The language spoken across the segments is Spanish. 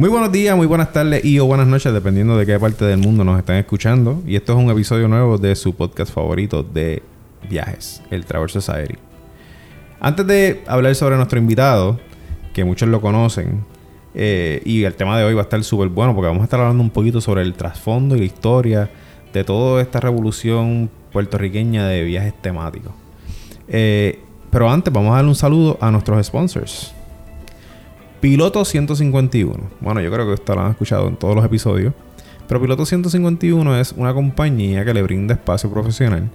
Muy buenos días, muy buenas tardes y o buenas noches, dependiendo de qué parte del mundo nos están escuchando. Y esto es un episodio nuevo de su podcast favorito de viajes, el Travel Society. Antes de hablar sobre nuestro invitado, que muchos lo conocen, eh, y el tema de hoy va a estar súper bueno porque vamos a estar hablando un poquito sobre el trasfondo y la historia de toda esta revolución puertorriqueña de viajes temáticos. Eh, pero antes vamos a darle un saludo a nuestros sponsors. Piloto 151. Bueno, yo creo que esto lo han escuchado en todos los episodios. Pero Piloto 151 es una compañía que le brinda espacio profesional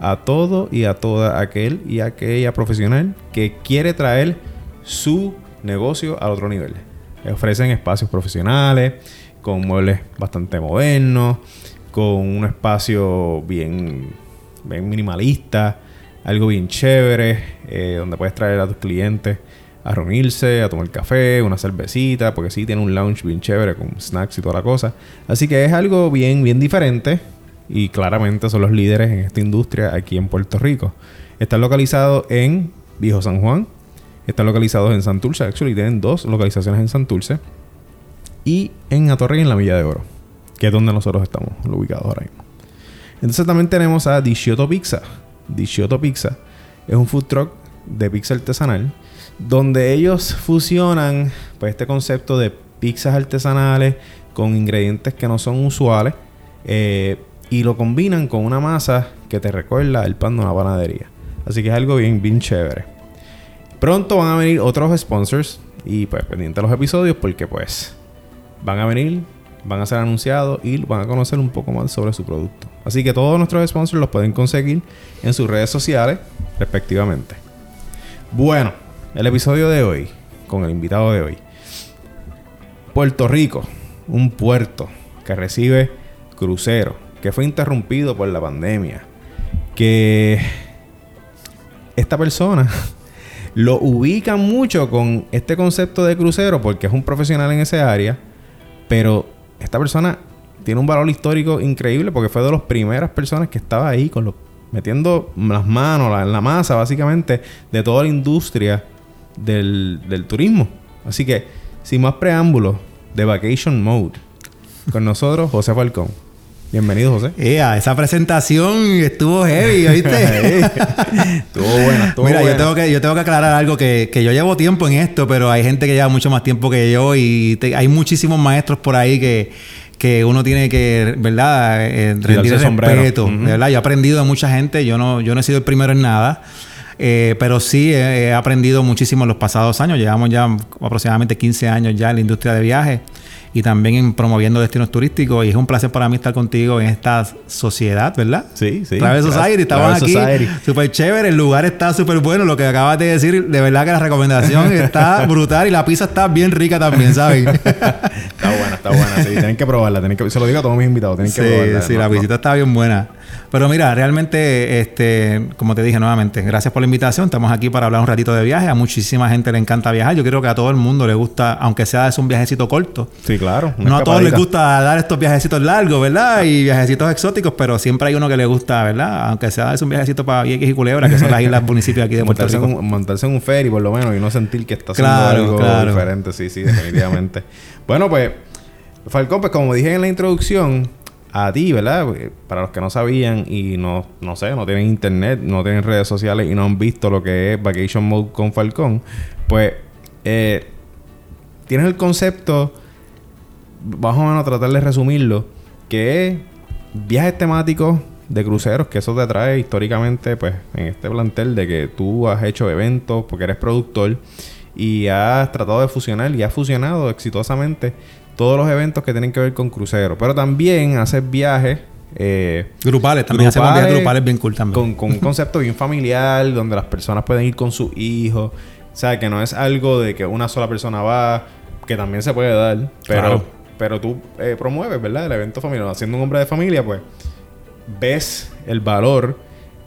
a todo y a toda aquel y aquella profesional que quiere traer su negocio al otro nivel. Ofrecen espacios profesionales con muebles bastante modernos, con un espacio bien, bien minimalista, algo bien chévere, eh, donde puedes traer a tus clientes a reunirse, a tomar café, una cervecita, porque sí tiene un lounge bien chévere con snacks y toda la cosa. Así que es algo bien, bien diferente y claramente son los líderes en esta industria aquí en Puerto Rico. Están localizados en Viejo San Juan, están localizados en Santurce, actually tienen dos localizaciones en Santurce y en Atorrey en la Villa de Oro, que es donde nosotros estamos ubicados ahora mismo. Entonces también tenemos a Dishioto Pizza. Dishioto Pizza es un food truck de pizza artesanal donde ellos fusionan pues, este concepto de pizzas artesanales con ingredientes que no son usuales eh, y lo combinan con una masa que te recuerda el pan de una panadería. Así que es algo bien, bien chévere. Pronto van a venir otros sponsors y pues pendiente a los episodios porque pues van a venir, van a ser anunciados y van a conocer un poco más sobre su producto. Así que todos nuestros sponsors los pueden conseguir en sus redes sociales respectivamente. Bueno, el episodio de hoy, con el invitado de hoy. Puerto Rico, un puerto que recibe cruceros, que fue interrumpido por la pandemia, que esta persona lo ubica mucho con este concepto de crucero porque es un profesional en ese área, pero esta persona tiene un valor histórico increíble porque fue de las primeras personas que estaba ahí con los metiendo las manos en la masa básicamente de toda la industria del, del turismo. Así que, sin más preámbulos, de Vacation Mode. Con nosotros, José Falcón. Bienvenido, José. esa presentación estuvo heavy, ¿viste? estuvo buena, estuvo Mira, Yo, tengo que, yo tengo que aclarar algo que, que, yo llevo tiempo en esto, pero hay gente que lleva mucho más tiempo que yo y hay muchísimos maestros por ahí que, que uno tiene que, ¿verdad? Eh, rendir el respeto, ¿verdad? Yo he aprendido de mucha gente, yo no, yo no he sido el primero en nada. Eh, pero sí he, aprendido muchísimo en los pasados años. Llevamos ya aproximadamente 15 años ya en la industria de viajes y también en promoviendo destinos turísticos. Y es un placer para mí estar contigo en esta sociedad, ¿verdad? Sí, sí. Travel Society, estamos aquí. Súper chévere, el lugar está súper bueno. Lo que acabas de decir, de verdad que la recomendación está brutal y la pizza está bien rica también, ¿sabes? está buena, está buena. Sí, tienen que probarla. Tienen que, se lo digo a todos mis invitados, tienen que probarla. Sí, la visita está bien buena. Pero mira, realmente, este, como te dije nuevamente, gracias por la invitación. Estamos aquí para hablar un ratito de viaje. A muchísima gente le encanta viajar. Yo creo que a todo el mundo le gusta, aunque sea es un viajecito corto. Sí, claro. No a todos les gusta dar estos viajecitos largos, ¿verdad? Y viajecitos exóticos, pero siempre hay uno que le gusta, ¿verdad? Aunque sea es un viajecito para Vieques y Culebra, que son las islas municipios aquí de Puerto Rico. montarse en un ferry, por lo menos, y no sentir que está haciendo algo diferente. Sí, sí, definitivamente. bueno, pues, Falcón, pues como dije en la introducción, a ti, ¿verdad? Para los que no sabían y no, no sé, no tienen internet, no tienen redes sociales y no han visto lo que es Vacation Mode con Falcón, pues eh, tienes el concepto, vamos a tratar de resumirlo, que es viajes temáticos de cruceros, que eso te trae históricamente, pues, en este plantel de que tú has hecho eventos porque eres productor y has tratado de fusionar y has fusionado exitosamente todos los eventos que tienen que ver con cruceros. Pero también hacer viajes. Eh, grupales, también hacemos viajes grupales bien cool también. Con, un concepto bien familiar, donde las personas pueden ir con sus hijos. O sea, que no es algo de que una sola persona va, que también se puede dar. Pero, pero tú eh, promueves, ¿verdad? El evento familiar. Haciendo un hombre de familia, pues ves el valor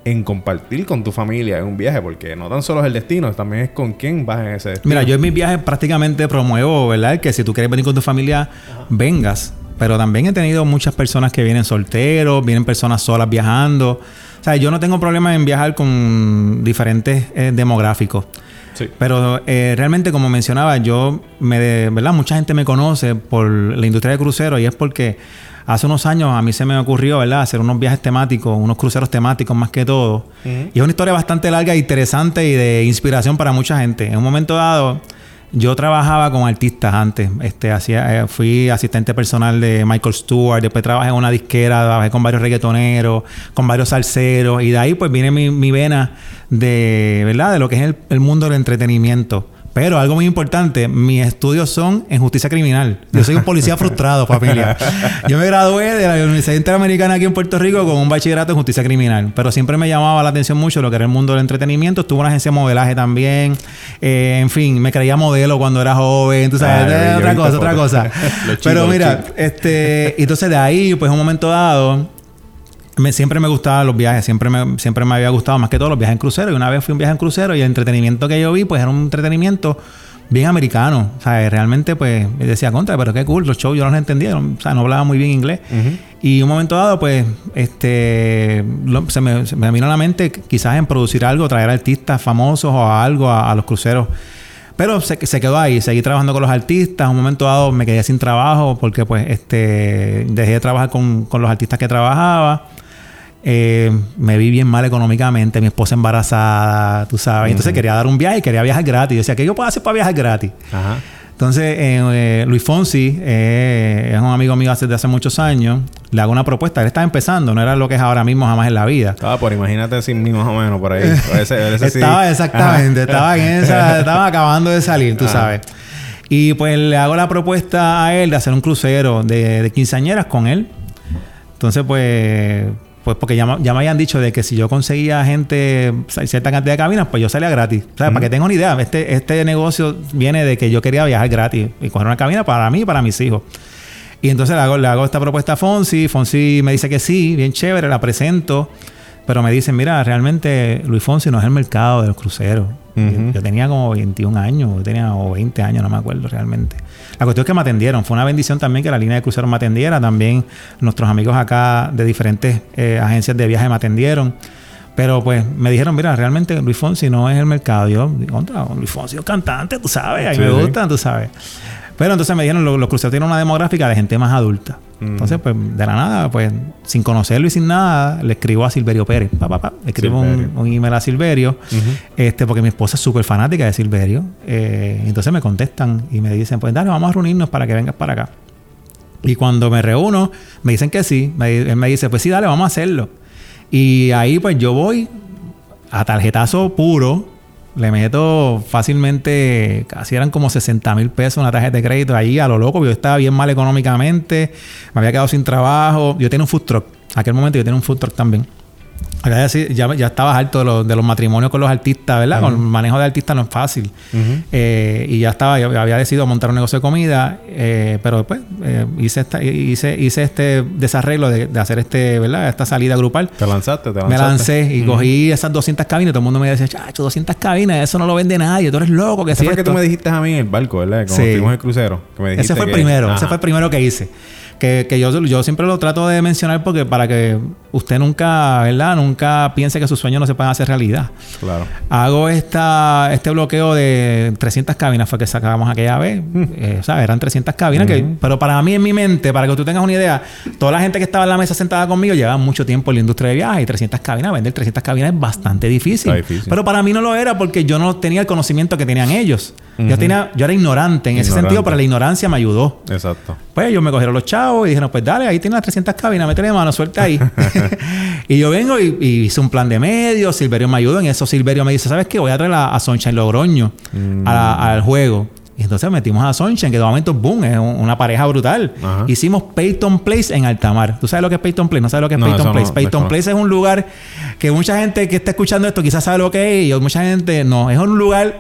en compartir con tu familia en un viaje, porque no tan solo es el destino, también es con quién vas en ese destino. Mira, yo en mis viajes prácticamente promuevo, ¿verdad? Que si tú quieres venir con tu familia, vengas. Pero también he tenido muchas personas que vienen solteros, vienen personas solas viajando. O sea, yo no tengo problema en viajar con diferentes eh, demográficos. Sí. Pero eh, realmente, como mencionaba, yo me, ¿verdad? Mucha gente me conoce por la industria de cruceros y es porque hace unos años a mí se me ocurrió, ¿verdad? Hacer unos viajes temáticos, unos cruceros temáticos más que todo. Y es una historia bastante larga, e interesante y de inspiración para mucha gente. En un momento dado yo trabajaba con artistas antes. Este, hacía, eh, fui asistente personal de Michael Stewart. Después trabajé en una disquera, trabajé con varios reggaetoneros, con varios salseros. Y de ahí pues viene mi, mi vena de, ¿verdad? De lo que es el, el mundo del entretenimiento. Pero algo muy importante, mis estudios son en justicia criminal. Yo soy un policía frustrado, familia. Yo me gradué de la Universidad Interamericana aquí en Puerto Rico con un bachillerato en justicia criminal. Pero siempre me llamaba la atención mucho lo que era el mundo del entretenimiento. Estuve en una agencia de modelaje también. Eh, en fin, me creía modelo cuando era joven. Tú sabes, ah, otra cosa, otra cosa. Pero mira, este, entonces de ahí, pues en un momento dado, me, siempre me gustaban los viajes, siempre me, siempre me había gustado más que todo los viajes en crucero. Y una vez fui un viaje en crucero y el entretenimiento que yo vi, pues era un entretenimiento bien americano. O sea, realmente, pues, me decía contra, pero qué cool, los shows yo no los entendía, o sea, no hablaba muy bien inglés. Y un momento dado, pues, este, se, me, se, me, vino a la mente quizás en producir algo, traer artistas famosos o algo a, los cruceros. Pero se, se, quedó ahí, seguí trabajando con los artistas. Un momento dado me quedé sin trabajo porque pues este dejé de trabajar con, con los artistas que trabajaba. Eh, me vi bien mal económicamente, mi esposa embarazada, tú sabes. Entonces quería dar un viaje y quería viajar gratis. Yo decía, ¿qué yo puedo hacer para viajar gratis? Entonces, eh, Luis Fonsi eh, es un amigo mío desde hace muchos años. Le hago una propuesta. Él estaba empezando, no era lo que es ahora mismo jamás en la vida. Estaba por, imagínate sin mí más o menos por ahí. estaba exactamente, estaba en esa, estaba acabando de salir, tú sabes. Y pues le hago la propuesta a él de hacer un crucero de, de quinceañeras con él. Entonces, pues pues porque ya, ya, me habían dicho de que si yo conseguía gente, cierta cantidad de cabinas, pues yo salía gratis. O sea, para que tengan una idea, este, este negocio viene de que yo quería viajar gratis y coger una cabina para mí y para mis hijos. Y entonces le hago, le hago esta propuesta a Fonsi. Fonsi me dice que sí, bien chévere, la presento. Pero me dicen, mira, realmente Luis Fonsi no es el mercado de los cruceros. Yo, tenía como 21 años, yo tenía como 20 años, no me acuerdo realmente. La cuestión es que me atendieron. Fue una bendición también que la línea de cruceros me atendiera. También nuestros amigos acá de diferentes eh, agencias de viaje me atendieron. Pero pues me dijeron, mira, realmente Luis Fonsi no es el mercado. Yo, contra, Luis Fonsi es cantante, tú sabes, a mí me gustan, tú sabes. Pero entonces me dijeron, los, cruceros tienen una demográfica de gente más adulta. Entonces, pues, de la nada, pues, sin conocerlo y sin nada, le escribo a Silverio Pérez. Pa, pa, pa. Le escribo un, email a Silverio, este, porque mi esposa es súper fanática de Silverio. Eh, entonces me contestan y me dicen, pues, dale, vamos a reunirnos para que vengas para acá. Y cuando me reúno, me dicen que sí. él me dice, pues sí, dale, vamos a hacerlo. Y ahí, pues, yo voy a tarjetazo puro le meto fácilmente, casi eran como 60 mil pesos una tarjeta de crédito ahí a lo loco. Yo estaba bien mal económicamente, me había quedado sin trabajo. Yo tenía un food truck. aquel momento yo tenía un food truck también. Ya, ya estabas harto de los, de los matrimonios con los artistas, ¿verdad? Con el manejo de artistas no es fácil. Eh, y ya estaba, yo había decidido montar un negocio de comida, eh, pero después eh, hice, esta, hice, hice este desarreglo de, hacer este, ¿verdad? Esta salida grupal. ¿Te lanzaste? ¿Te lanzaste? Me lancé y cogí esas 200 cabinas. Todo el mundo me decía, chacho, 200 cabinas, eso no lo vende nadie, tú eres loco. Que Ese fue que tú me dijiste a mí en el barco, ¿verdad? Como sí. el crucero. ese fue el primero, ese fue el primero que hice que, que yo, yo siempre lo trato de mencionar porque para que usted nunca, ¿verdad? Nunca piense que sus sueños no se pueden hacer realidad. Claro. Hago esta, este bloqueo de 300 cabinas, fue que sacábamos aquella vez. Mm. Eh, o sea, eran 300 cabinas, que, pero para mí en mi mente, para que tú tengas una idea, toda la gente que estaba en la mesa sentada conmigo llevaba mucho tiempo en la industria de viajes y 300 cabinas, vender 300 cabinas es bastante difícil. difícil. Pero para mí no lo era porque yo no tenía el conocimiento que tenían ellos. Yo, tenía, yo era ignorante en ese sentido, pero la ignorancia me ayudó. Exacto. Pues ellos me cogieron los chavos y dijeron, pues dale, ahí tienes las 300 cabinas, métele mano, suelta ahí. y yo vengo y, hice un plan de medios, Silverio me ayudó en eso. Silverio me dice, ¿sabes qué? Voy a traer a, a Sunshine Logroño mm. al juego. Y entonces metimos a Sunshine, que de momento, boom, es una pareja brutal. Hicimos Peyton Place en Altamar. ¿Tú sabes lo que es Peyton Place? No sabes lo que es Peyton Place. Peyton Place es un lugar que mucha gente que está escuchando esto quizás sabe lo que es y mucha gente no. Es un lugar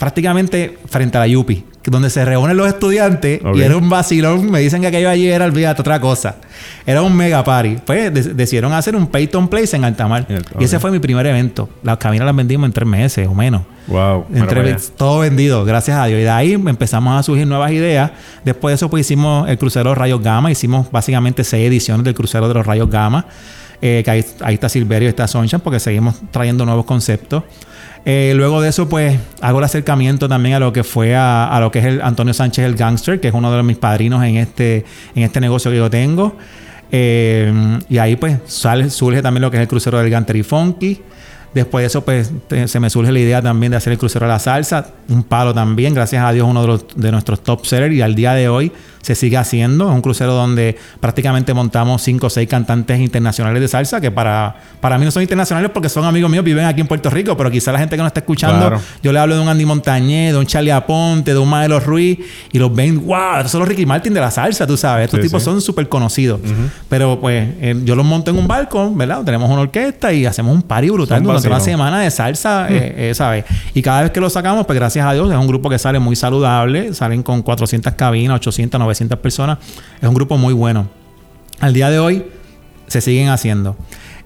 prácticamente frente a la Yupi, donde se reúnen los estudiantes y era un vacilón. Me dicen que aquello allí era, olvídate, otra cosa. Era un mega party. Pues decidieron hacer un Peyton Place en Altamar. Y ese fue mi primer evento. Las cabinas las vendimos en tres meses o menos. Wow. Entre, todo vendido, gracias a Dios. Y de ahí empezamos a surgir nuevas ideas. Después de eso, pues hicimos el crucero Rayos Gama. Hicimos básicamente seis ediciones del crucero de los Rayos Gama. Eh, que ahí, está Silverio y está Sunshine porque seguimos trayendo nuevos conceptos. Eh, luego de eso, pues hago el acercamiento también a lo que fue a, lo que es el Antonio Sánchez el Gangster, que es uno de mis padrinos en este, en este negocio que yo tengo. Eh, y ahí pues sale, surge también lo que es el crucero del Ganter y Funky. Después de eso, pues se me surge la idea también de hacer el crucero de la salsa, un palo también, gracias a Dios, uno de nuestros top sellers y al día de hoy se sigue haciendo. Es un crucero donde prácticamente montamos cinco o seis cantantes internacionales de salsa, que para, para mí no son internacionales porque son amigos míos, viven aquí en Puerto Rico, pero quizá la gente que nos está escuchando, yo le hablo de un Andy Montañez, de un Charlie Aponte, de un Maelo Ruiz, y los ven, wow, estos son los Ricky Martin de la salsa, tú sabes. Estos tipos son súper conocidos. Pero pues eh, yo los monto en un barco, ¿verdad? Tenemos una orquesta y hacemos un party brutal durante una semana de salsa, eh, eh, ¿sabes? Y cada vez que lo sacamos, pues gracias a Dios, es un grupo que sale muy saludable, salen con 400 cabinas, 800, 900 900 personas. Es un grupo muy bueno. Al día de hoy se siguen haciendo.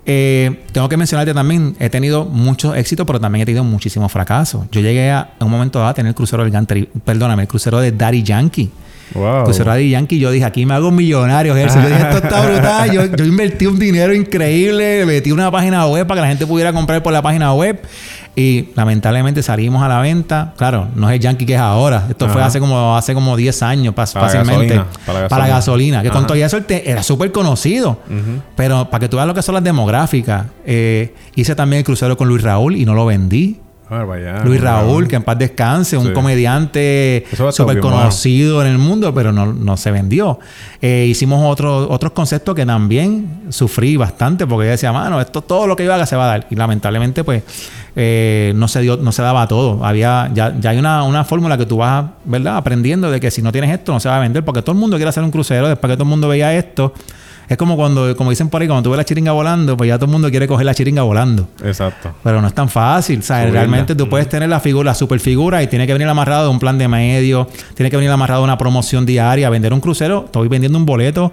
Eh, tengo que mencionarte también, he tenido mucho éxito, pero también he tenido muchísimos fracasos. Yo llegué a, un momento dado a tener el crucero del Ganter, perdóname, el crucero de Daddy Yankee. Wow. Crucero Daddy Yankee, yo dije, aquí me hago millonario. Yo dije, esto está brutal. Yo, yo, invertí un dinero increíble, metí una página web para que la gente pudiera comprar por la página web. Y lamentablemente salimos a la venta. Claro, no es el Yankee que es ahora. Esto fue hace como hace como 10 años fácilmente. para, la gasolina. Que con todo eso era súper conocido. Pero para que tú veas lo que son las demográficas, eh, hice también el crucero con Luis Raúl y no lo vendí. Ah, Luis Raúl, que en paz descanse, un comediante súper conocido en el mundo, pero no, se vendió. Eh, hicimos otros otros conceptos que también sufrí bastante, porque yo decía, mano, esto todo lo que yo haga se va a dar. Y lamentablemente, pues, eh, no se dio, no se daba todo. Había, ya, ya hay una, una fórmula que tú vas, ¿verdad? Aprendiendo de que si no tienes esto, no se va a vender, porque todo el mundo quiere hacer un crucero, después que todo el mundo veía esto es como cuando, como dicen por ahí, cuando tú ves la chiringa volando, pues ya todo el mundo quiere coger la chiringa volando. Exacto. Pero no es tan fácil. O sea, realmente tú puedes tener la figura, la super figura y tiene que venir amarrado de un plan de medio, tiene que venir amarrado de una promoción diaria, vender un crucero. Estoy vendiendo un boleto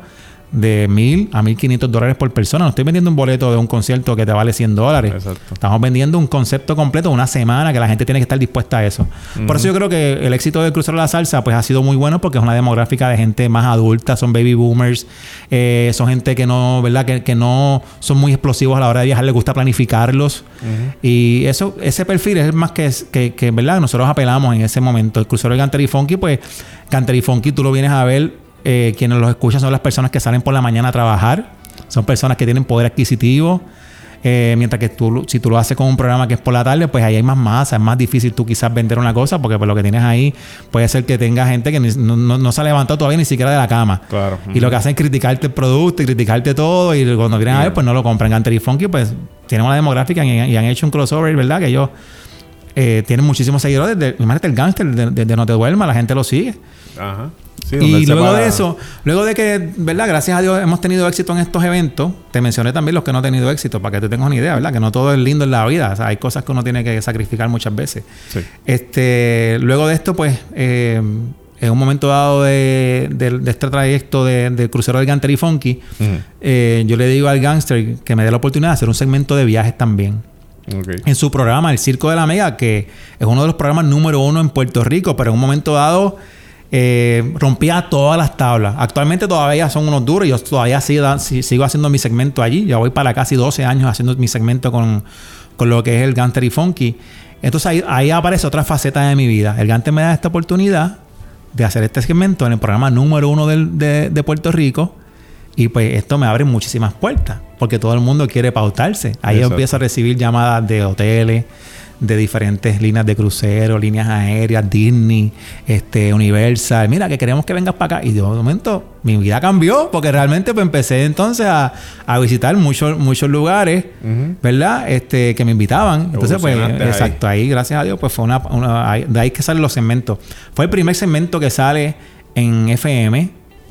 de mil a mil quinientos dólares por persona. No estoy vendiendo un boleto de un concierto que te vale 100 dólares. Exacto. Estamos vendiendo un concepto completo, una semana que la gente tiene que estar dispuesta a eso. Por eso yo creo que el éxito de la Salsa pues ha sido muy bueno porque es una demográfica de gente más adulta, son baby boomers, eh, son gente que no, ¿verdad? Que, que, no son muy explosivos a la hora de viajar, les gusta planificarlos. Y eso, ese perfil es más que, que, que, ¿verdad? Nosotros apelamos en ese momento. El Crucero de Canter y Funky, pues Canter y Funky tú lo vienes a ver eh, quienes los escuchan son las personas que salen por la mañana a trabajar, son personas que tienen poder adquisitivo. Eh, mientras que tú, si tú lo haces con un programa que es por la tarde, pues ahí hay más masa, es más difícil tú quizás vender una cosa, porque pues lo que tienes ahí puede ser que tenga gente que no, se ha levantado todavía ni siquiera de la cama. Claro. Y lo que hacen es criticarte el producto y criticarte todo, y cuando vienen a ver, pues no lo compran. Ganter y Funky, pues tienen una demográfica y, han hecho un crossover, ¿verdad? Que ellos eh, tienen muchísimos seguidores. Imagínate el gangster de, de, No Te Duerma, la gente lo sigue. Ajá y luego de eso, luego de que, ¿verdad? Gracias a Dios hemos tenido éxito en estos eventos, te mencioné también los que no han tenido éxito, para que tú tengas una idea, ¿verdad? Que no todo es lindo en la vida, o sea, hay cosas que uno tiene que sacrificar muchas veces. Este, luego de esto, pues, eh, en un momento dado de, este trayecto del crucero del Ganter y Funky, eh, yo le digo al gangster que me dé la oportunidad de hacer un segmento de viajes también. En su programa, El Circo de la Mega, que es uno de los programas número uno en Puerto Rico, pero en un momento dado eh, rompía todas las tablas. Actualmente todavía son unos duros. Yo todavía sigo, sigo haciendo mi segmento allí. Ya voy para casi 12 años haciendo mi segmento con, lo que es el Ganter y Funky. Entonces ahí, aparece otra faceta de mi vida. El Ganter me da esta oportunidad de hacer este segmento en el programa número uno de, de Puerto Rico. Y pues esto me abre muchísimas puertas. Porque todo el mundo quiere pautarse. Ahí empiezo a recibir llamadas de hoteles de diferentes líneas de crucero, líneas aéreas, Disney, este, Universal. Mira, que queremos que vengas para acá. Y de momento mi vida cambió porque realmente pues, empecé entonces a, visitar muchos, muchos lugares, ¿verdad? Este, que me invitaban. Entonces, pues, exacto, ahí. gracias a Dios, pues fue una, de ahí que salen los segmentos. Fue el primer segmento que sale en FM,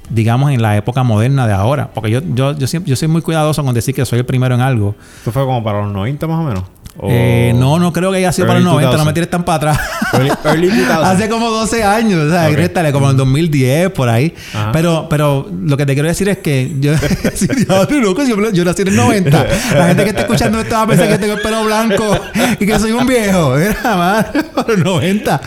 digamos, en la época moderna de ahora. Porque yo, yo, yo, yo soy muy cuidadoso con decir que soy el primero en algo. ¿Esto fue como para los 90 más o menos? Eh, no, no creo que haya sido para los 90, no me tires tan para atrás. Hace como 12 años, o sea, okay. como en el 2010, por ahí. Pero, pero lo que te quiero decir es que yo, yo, yo, nací en el 90. La gente que está escuchando esto va a pensar que tengo el pelo blanco y que soy un viejo. Era más, los 90.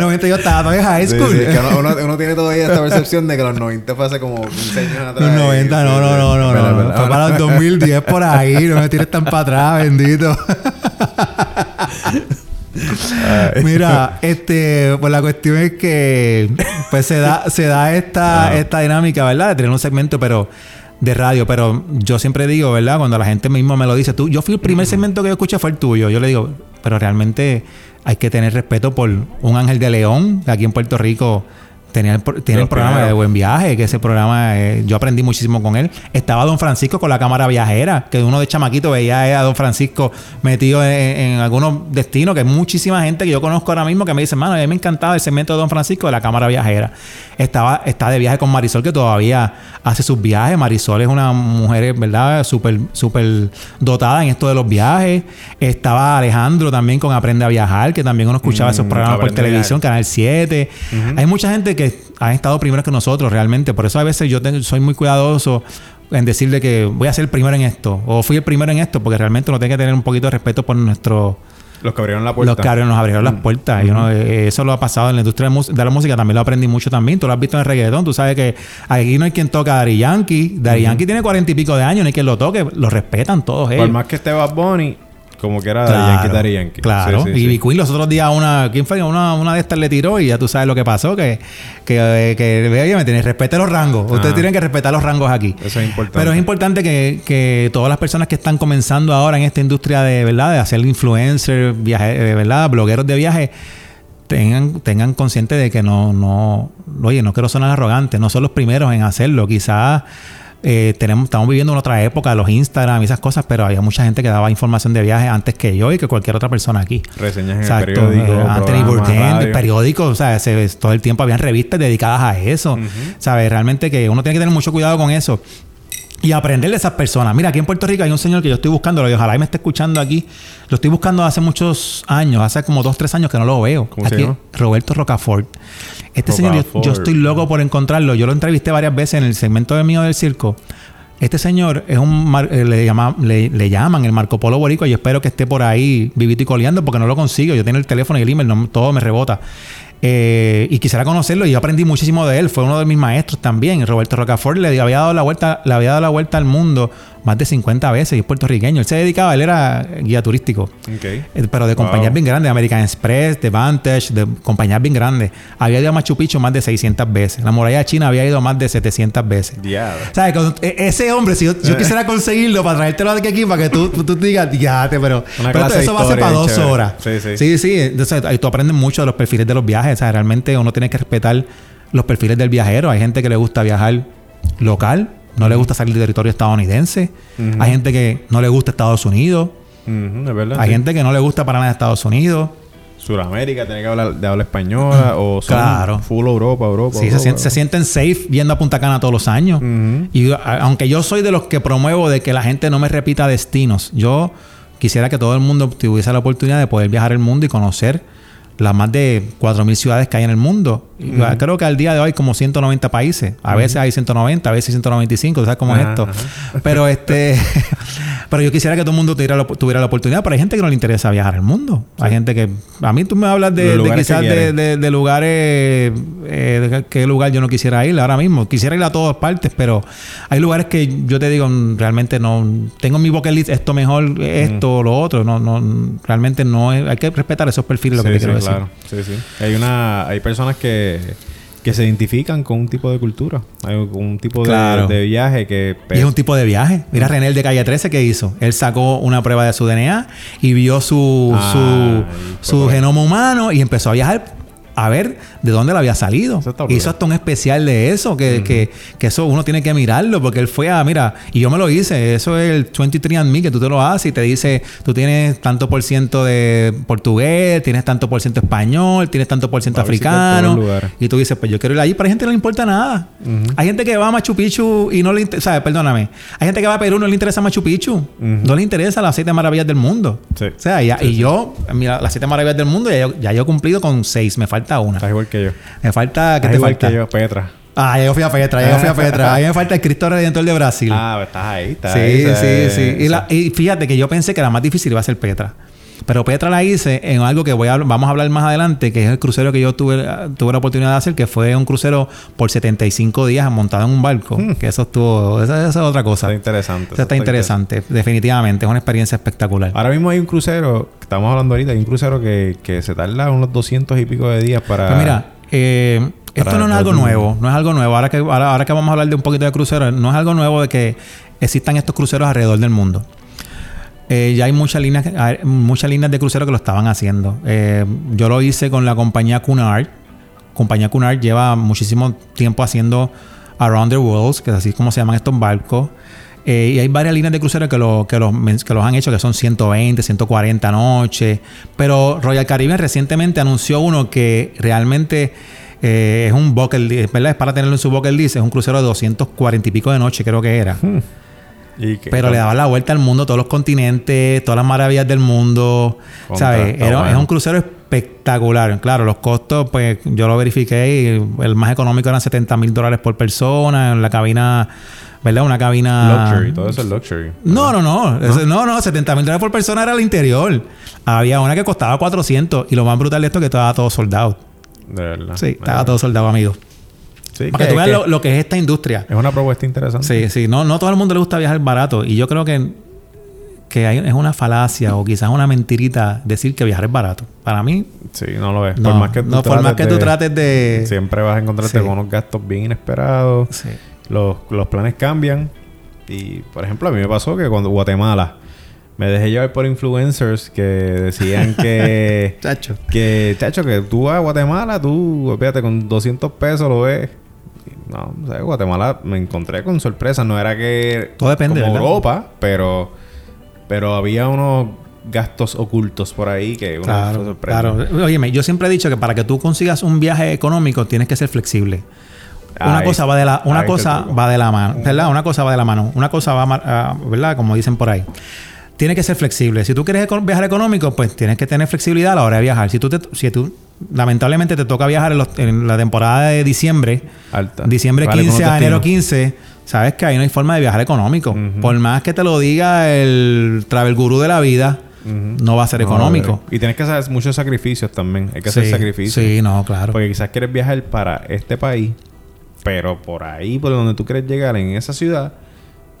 90 yo estaba todavía high school. Sí, que uno, uno, tiene todavía esta percepción de que los 90 fue hace como 15 años atrás. Los 90, no, no, no, no. no, no. Fue para el 2010 por ahí. No me tires tan para atrás, bendito. Mira, este, pues la cuestión es que pues se da, se da esta, esta dinámica, ¿verdad? De tener un segmento, pero de radio, pero yo siempre digo, ¿verdad? Cuando la gente misma me lo dice, tú, yo fui el primer segmento que yo escuché fue el tuyo. Yo le digo, pero realmente hay que tener respeto por un ángel de león, aquí en Puerto Rico Tenía el, tiene el programa de Buen Viaje, que ese programa eh, yo aprendí muchísimo con él. Estaba Don Francisco con la cámara viajera, que uno de chamaquito veía a Don Francisco metido en, algunos destinos, que hay muchísima gente que yo conozco ahora mismo que me dice, mano, a mí me encantaba el segmento de Don Francisco de la cámara viajera. Estaba, está de viaje con Marisol, que todavía hace sus viajes. Marisol es una mujer, ¿verdad? Súper, súper dotada en esto de los viajes. Estaba Alejandro también con Aprende a Viajar, que también uno escuchaba esos mm, programas por televisión, Canal 7. Hay mucha gente que que han estado primero que nosotros realmente. Por eso a veces yo soy muy cuidadoso en decirle que voy a ser el primero en esto o fui el primero en esto, porque realmente uno tiene que tener un poquito de respeto por nuestro... Los que abrieron la puerta. Los que nos abrieron las mm. puertas. Eh, eso lo ha pasado en la industria de, la música. También lo aprendí mucho también. Tú lo has visto en el reggaetón. Tú sabes que aquí no hay quien toca a Daddy Yankee. Daddy Yankee tiene cuarenta y pico de años. No hay quien lo toque. Lo respetan todos ellos. Por más que esté Bad Bunny como que era claro, Yankee Yankee. Claro. y sí. Queen los otros días una... ¿Quién fue? Una, una de estas le tiró y ya tú sabes lo que pasó. Que... Que... que oye, me tienes... Respete los rangos. Ustedes tienen que respetar los rangos aquí. Eso es importante. Pero es importante que, que todas las personas que están comenzando ahora en esta industria de... ¿Verdad? De hacer influencer, viaje... Eh, ¿Verdad? Blogueros de viaje tengan, tengan consciente de que no, no, oye, no quiero sonar arrogante, no son los primeros en hacerlo. Quizás eh, tenemos, estamos viviendo en otra época, los Instagram y esas cosas, pero había mucha gente que daba información de viajes antes que yo y que cualquier otra persona aquí. Reseñas en el periódico. Eh, Anthony Bourdain, periódicos, o sea, todo el tiempo habían revistas dedicadas a eso. ¿Sabes? Realmente que uno tiene que tener mucho cuidado con eso y aprender de esas personas. Mira, aquí en Puerto Rico hay un señor que yo estoy buscando, y ojalá y me esté escuchando aquí. Lo estoy buscando hace muchos años, hace como dos, tres años que no lo veo. aquí, Roberto Rocafort. Este señor, yo, estoy loco por encontrarlo. Yo lo entrevisté varias veces en el segmento de mío del circo. Este señor es un eh, le, llama, le, llaman el Marco Polo Borico y espero que esté por ahí vivito y coleando porque no lo consigo. Yo tengo el teléfono y el email, todo me rebota. Eh, y quisiera conocerlo y yo aprendí muchísimo de él. Fue uno de mis maestros también. Roberto Rocafort le había dado la vuelta, le había dado la vuelta al mundo más de 50 veces y es puertorriqueño. Él se dedicaba, él era guía turístico. Eh, pero de compañías bien grandes, American Express, de Vantage, de compañías bien grandes. Había ido a Machu Picchu más de 600 veces. La muralla china había ido más de 700 veces. ¿Sabes? E, ese hombre, si yo, quisiera conseguirlo para traértelo de aquí para que tú, tú, digas, diate, pero, pero eso va a ser para dos horas. Sí, sí. Sí, sí. Entonces, tú aprendes mucho de los perfiles de los viajes. O sea, realmente uno tiene que respetar los perfiles del viajero. Hay gente que le gusta viajar local no le gusta salir del territorio estadounidense. Hay gente que no le gusta Estados Unidos. Hay gente que no le gusta para nada Estados Unidos. Suramérica tiene que hablar de habla española o claro. full Europa, Europa. Sí, Se, sienten, safe viendo a Punta Cana todos los años. Y aunque yo soy de los que promuevo de que la gente no me repita destinos, yo quisiera que todo el mundo tuviese la oportunidad de poder viajar el mundo y conocer las más de 4.000 ciudades que hay en el mundo. Creo que al día de hoy como 190 países. A veces hay 190, a veces 195, ¿sabes cómo es esto? Pero este pero yo quisiera que todo el mundo tuviera la, tuviera la oportunidad, pero hay gente que no le interesa viajar al mundo. Hay gente que a mí tú me hablas de, quizás de, lugares eh, de qué lugar yo no quisiera ir ahora mismo. Quisiera ir a todas partes, pero hay lugares que yo te digo realmente no tengo en mi bucket list esto mejor, esto o lo otro, no no realmente no hay que respetar esos perfiles lo que te quiero decir. Claro. Sí, sí. Hay una hay personas que que se identifican con un tipo de cultura, hay un tipo de, viaje que... Y es un tipo de viaje. Mira René el de Calle 13 que hizo. Él sacó una prueba de su DNA y vio su, su, genoma humano y empezó a viajar a ver de dónde le había salido. Hizo hasta un especial de eso, que, que, que, eso uno tiene que mirarlo, porque él fue a, mira, y yo me lo hice, eso es el 23andMe, que tú te lo haces y te dice, tú tienes tanto por ciento de portugués, tienes tanto por ciento español, tienes tanto por ciento africano. Y tú dices, pues yo quiero ir allí, pero hay gente que no le importa nada. Hay gente que va a Machu Picchu y no le interesa, ¿sabes? Perdóname. Hay gente que va a Perú y no le interesa Machu Picchu. No le interesa las siete maravillas del mundo. O sea, y yo, mira, las siete maravillas del mundo, ya ya yo he cumplido con seis, me falta una. Estás igual que yo. Me falta. ¿Qué te igual que yo, Petra. Ah, yo fui a Petra, yo fui a Petra. A mí me falta el Cristo Redentor de Brasil. Ah, pues estás ahí, estás sí, ahí. Sí, sí, sí. Y, fíjate que yo pensé que era más difícil iba a ser Petra. Pero Petra la hice en algo que voy a, vamos a hablar más adelante, que es el crucero que yo tuve, tuve la oportunidad de hacer, que fue un crucero por 75 días montado en un barco. Hmm. Que eso estuvo... Esa, es otra cosa. Está interesante. Eso está, interesante. Definitivamente. Es una experiencia espectacular. Ahora mismo hay un crucero, estamos hablando ahorita, hay un crucero que, que se tarda unos 200 y pico de días para... Pues mira, eh, esto no es algo nuevo, no es algo nuevo. Ahora que, ahora, que vamos a hablar de un poquito de cruceros, no es algo nuevo de que existan estos cruceros alrededor del mundo. Eh, ya hay muchas líneas, muchas líneas de crucero que lo estaban haciendo. Eh, yo lo hice con la compañía Cunard. Compañía Cunard lleva muchísimo tiempo haciendo Around the World, que es así como se llaman estos barcos. y hay varias líneas de crucero que, lo, que, los, que los han hecho, que son 120, 140 noches. Pero Royal Caribbean recientemente anunció uno que realmente eh, es un bucket ¿verdad? Es para tenerlo en su bucket list. Es un crucero de 240 y pico de noche, creo que era. Hmm. Pero le daba la vuelta al mundo, todos los continentes, todas las maravillas del mundo. ¿Sabes? es un crucero espectacular. Claro, los costos, pues yo lo verifiqué y el más económico eran 70 mil dólares por persona. En la cabina, ¿verdad? Una cabina. Luxury, todo eso es luxury. No, no, no. No, no, no 70 mil dólares por persona era el interior. Había una que costaba 400 y lo más brutal de esto es que estaba todo soldado. De verdad. Sí, estaba todo soldado, amigo. Sí, Para que, tú veas lo, que es esta industria. Es una propuesta interesante. Sí, sí. No, no todo el mundo le gusta viajar barato. Y yo creo que, que es una falacia o quizás una mentirita decir que viajar es barato. Para mí... Sí, no lo es. por más que tú, no, por más que tú trates de... Siempre vas a encontrarte con unos gastos bien inesperados. Sí. Los, los planes cambian. Y, por ejemplo, a mí me pasó que cuando Guatemala me dejé llevar por influencers que decían que... chacho. Que, chacho, que tú vas a Guatemala, tú, fíjate, con 200 pesos lo ves. No, o sea, Guatemala me encontré con sorpresa. No era que... Todo depende, como Europa, pero... Pero había unos gastos ocultos por ahí que uno claro, se Claro. Óyeme, yo siempre he dicho que para que tú consigas un viaje económico tienes que ser flexible. Una cosa va de la una cosa va de la mano, ¿verdad? Una cosa va de la mano, una cosa va, a, ¿verdad? Como dicen por ahí tiene que ser flexible. Si tú quieres viajar económico, pues tienes que tener flexibilidad a la hora de viajar. Si tú, te, si tú lamentablemente te toca viajar en, la temporada de diciembre, diciembre 15 a enero 15, sabes que ahí no hay forma de viajar económico. Por más que te lo diga el travel guru de la vida, no va a ser económico. y tienes que hacer muchos sacrificios también. Hay que hacer sacrificios. Sí, no, claro. Porque quizás quieres viajar para este país, pero por ahí, por donde tú quieres llegar en esa ciudad,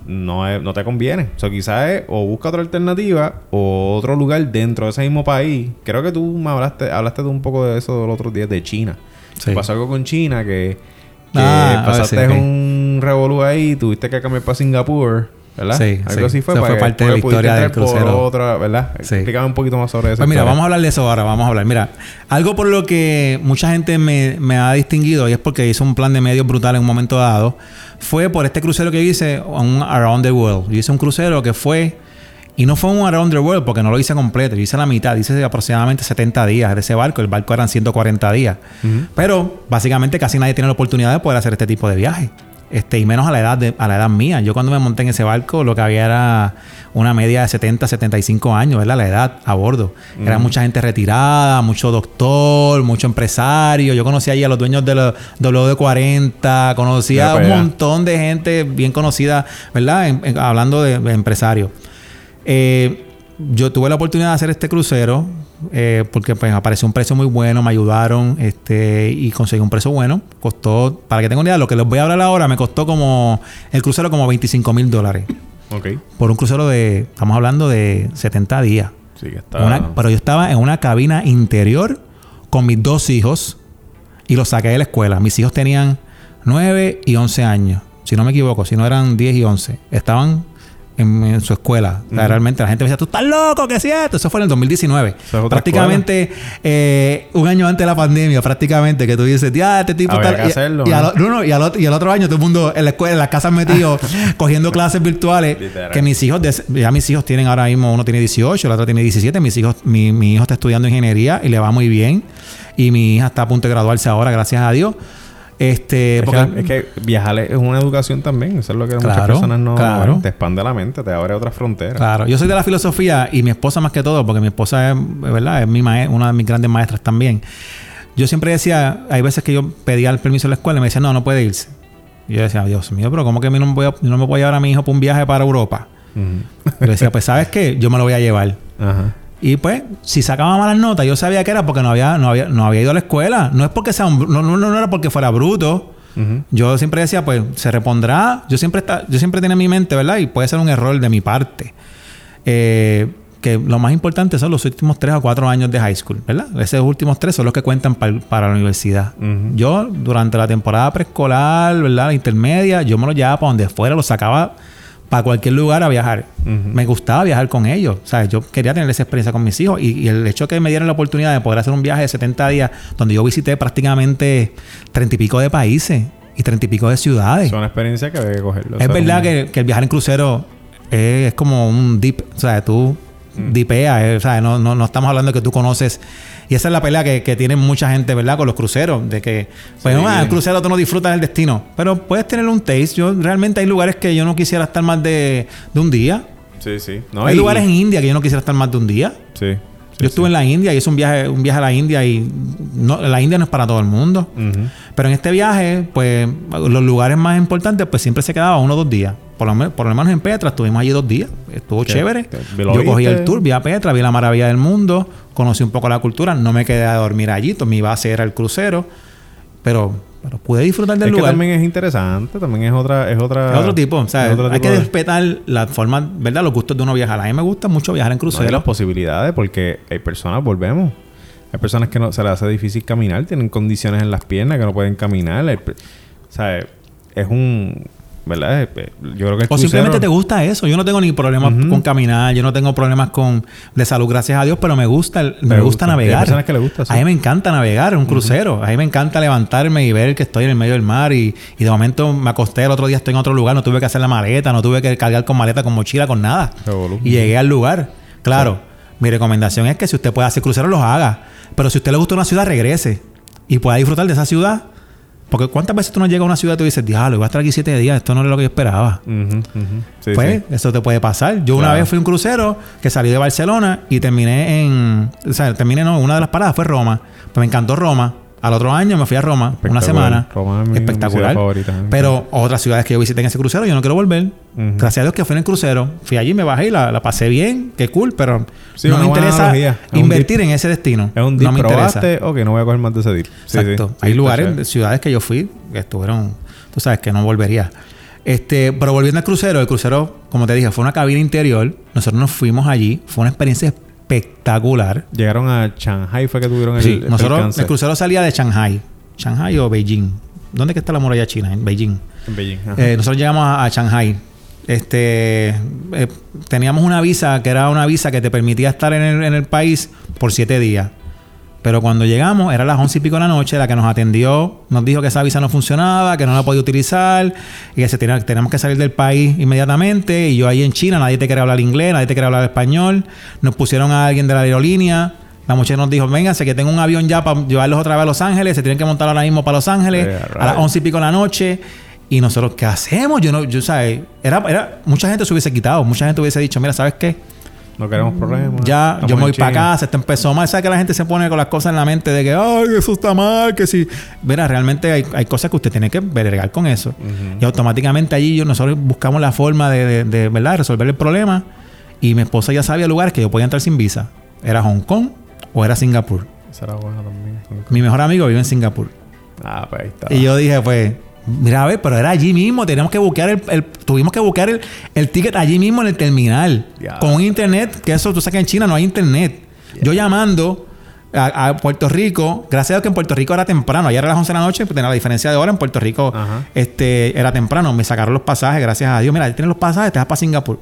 no, no te conviene. O sea, quizás es o busca otra alternativa o otro lugar dentro de ese mismo país. Creo que tú me hablaste, hablaste de un poco de eso los otros días de China. Pasó algo con China que, ah, pasaste un revolú ahí, tuviste que cambiar para Singapur. ¿verdad? Sí, Algo así fue. Eso fue parte de la historia del crucero. otra, ¿verdad? Sí. Explícame un poquito más sobre eso. Pues mira, vamos a hablar de eso ahora. Vamos a hablar. Mira, algo por lo que mucha gente me, me ha distinguido y es porque hizo un plan de medios brutal en un momento dado fue por este crucero que hice, un Around the World. Yo hice un crucero que fue, y no fue un Around the World porque no lo hice completo, yo hice la mitad, hice aproximadamente 70 días de ese barco, el barco eran 140 días. Pero básicamente casi nadie tiene la oportunidad de poder hacer este tipo de viaje. Este, y menos a la edad de, a la edad mía. Yo cuando me monté en ese barco, lo que había era una media de 70, 75 años, ¿verdad? La edad a bordo. Era mucha gente retirada, mucho doctor, mucho empresario. Yo conocía ahí a los dueños de los W40, conocía a un montón de gente bien conocida, ¿verdad? hablando de, empresarios. Eh, yo tuve la oportunidad de hacer este crucero eh, porque pues apareció un precio muy bueno, me ayudaron este, y conseguí un precio bueno. Costó, para que tengan idea, lo que les voy a hablar ahora me costó como el crucero como 25 mil dólares. Ok. Por un crucero de, estamos hablando de 70 días. Sí, que está... pero yo estaba en una cabina interior con mis dos hijos y los saqué de la escuela. Mis hijos tenían 9 y 11 años, si no me equivoco, si no eran 10 y 11. Estaban en, su escuela. realmente la gente me decía, tú estás loco, ¿qué es esto? Eso fue en el 2019. prácticamente eh, un año antes de la pandemia, prácticamente, que tú dices, ya, este tipo está... y, hacerlo, y, al, no, y, al, otro año todo el mundo en la escuela, en las casas metido, cogiendo clases virtuales. Que mis hijos, ya mis hijos tienen ahora mismo, uno tiene 18, el otro tiene 17. Mis hijos, mi, mi hijo está estudiando ingeniería y le va muy bien. Y mi hija está a punto de graduarse ahora, gracias a Dios. Este, es, porque, que, viajar es una educación también. Eso es lo que muchas personas no... te expande la mente, te abre otras fronteras. Claro. Yo soy de la filosofía y mi esposa más que todo, porque mi esposa es, ¿verdad? Es mi una de mis grandes maestras también. Yo siempre decía... Hay veces que yo pedía el permiso de la escuela y me decía, no, no puede irse. Y yo decía, Dios mío, pero ¿cómo que no me voy a, no me voy a llevar a mi hijo para un viaje para Europa? yo decía, pues, ¿sabes qué? Yo me lo voy a llevar. Ajá. Y pues, si sacaba malas notas, yo sabía que era porque no había, no había, no había ido a la escuela. No es porque sea un, no, no, no era porque fuera bruto. Yo siempre decía, pues, se repondrá. Yo siempre está, yo siempre tenía en mi mente, ¿verdad? Y puede ser un error de mi parte. Eh, que lo más importante son los últimos tres o cuatro años de high school, ¿verdad? Esos últimos tres son los que cuentan para la universidad. Yo, durante la temporada preescolar, ¿verdad? La intermedia, yo me lo llevaba para donde fuera, lo sacaba para cualquier lugar a viajar. Me gustaba viajar con ellos. O sea, yo quería tener esa experiencia con mis hijos. Y, el hecho que me dieran la oportunidad de poder hacer un viaje de 70 días, donde yo visité prácticamente treinta y pico de países y treinta y pico de ciudades. Es una experiencia que hay que cogerlo. Es verdad que, el viajar en crucero es, como un dip. O sea, tú dipeas. Eh, o sea, no, no, no estamos hablando de que tú conoces y esa es la pelea que, que tiene mucha gente, ¿verdad? Con los cruceros. De que, pues, no, el crucero tú no disfrutas del destino. Pero puedes tener un taste. Yo realmente hay lugares que yo no quisiera estar más de, de un día. Sí, sí. hay lugares en India que yo no quisiera estar más de un día. Sí. Yo estuve en la India y es un viaje, un viaje a la India y no, la India no es para todo el mundo. Pero en este viaje, pues los lugares más importantes, pues siempre se quedaba uno o dos días. Por lo, por lo menos en Petra estuvimos allí dos días. Estuvo chévere. Yo cogí el tour, vi a Petra, vi la maravilla del mundo, conocí un poco la cultura, no me quedé a dormir allí, mi base era el crucero. Pero pero pude disfrutar del es lugar. Que también es interesante, también es otra, es otra. Es otro tipo, sea, hay que respetar la forma, ¿verdad? Los gustos de uno viajar. A mí me gusta mucho viajar en crucero. No, las posibilidades, porque hay personas, volvemos. Hay personas que no se les hace difícil caminar, tienen condiciones en las piernas que no pueden caminar. o sea, es un ¿verdad? Eh, yo creo que o simplemente te gusta eso. Yo no tengo ni problemas con caminar, yo no tengo problemas con de salud, gracias a Dios, pero me gusta, me, gusta, navegar. que le gusta, A mí me encanta navegar, un crucero. A mí me encanta levantarme y ver que estoy en el medio del mar y, y, de momento me acosté el otro día estoy en otro lugar, no tuve que hacer la maleta, no tuve que cargar con maleta, con mochila, con nada. Y llegué al lugar. Claro, mi recomendación es que si usted puede hacer cruceros, los haga. Pero si usted le gusta una ciudad, regrese y pueda disfrutar de esa ciudad porque ¿cuántas veces tú no llegas a una ciudad y tú dices, diablo, voy a estar aquí siete días, esto no es lo que yo esperaba? pues eso te puede pasar. Yo una vez fui a un crucero que salí de Barcelona y terminé en... O sea, terminé, no, una de las paradas fue Roma. Pues me encantó Roma. Al otro año me fui a Roma, una semana. Roma es Espectacular. Pero otras ciudades que yo visité en ese crucero, yo no quiero volver. Gracias a Dios que fui en el crucero. Fui allí, me bajé y la, pasé bien, qué cool, pero no me interesa invertir en ese destino. Es un dip, no me interesa. Ok, no voy a coger más de ese dip. Exacto. Hay lugares, ciudades que yo fui que estuvieron, tú sabes, que no volvería. Este, pero volviendo al crucero, el crucero, como te dije, fue una cabina interior. Nosotros nos fuimos allí. Fue una experiencia espectacular. Llegaron a Shanghai, fue que tuvieron el, sí, nosotros, el crucero salía de Shanghai. Shanghai o Beijing. ¿Dónde está la muralla china? En Beijing. En Beijing. Eh, nosotros llegamos a, Shanghai. Este, eh, teníamos una visa que era una visa que te permitía estar en el, en el país por siete días. Pero cuando llegamos, era las once y pico de la noche, la que nos atendió nos dijo que esa visa no funcionaba, que no la podía utilizar y que se tenía, tenemos que salir del país inmediatamente. Y yo ahí en China, nadie te quería hablar inglés, nadie te quería hablar español. Nos pusieron a alguien de la aerolínea. La muchacha nos dijo, vénganse que tengo un avión ya para llevarlos otra vez a Los Ángeles. Se tienen que montar ahora mismo para Los Ángeles a las once y pico de la noche. Y nosotros, ¿qué hacemos? Yo no, yo, ¿sabes? Era, era, mucha gente se hubiese quitado. Mucha gente hubiese dicho, mira, ¿sabes qué? No queremos problemas. Ya, yo me voy para casa, esto empezó mal. ¿Sabes que la gente se pone con las cosas en la mente de que, ay, eso está mal, que si. Verá, realmente hay, hay, cosas que usted tiene que vergar con eso. Y automáticamente allí yo, nosotros buscamos la forma de, de, ¿verdad? resolver el problema. Y mi esposa ya sabía lugares que yo podía entrar sin visa. Era Hong Kong o era Singapur. Esa era buena también. Mi mejor amigo vive en Singapur. Ah, pues ahí está. Y yo dije, pues, Mira, a ver, pero era allí mismo. Teníamos que buscar el, tuvimos que buscar el, el, ticket allí mismo en el terminal. Con internet, que eso tú sabes que en China no hay internet. Yo llamando a, Puerto Rico, gracias a Dios que en Puerto Rico era temprano. Ayer era las 11 de la noche, pues tenía la diferencia de hora. En Puerto Rico este, era temprano. Me sacaron los pasajes, gracias a Dios. Mira, tienes los pasajes, te vas para Singapur.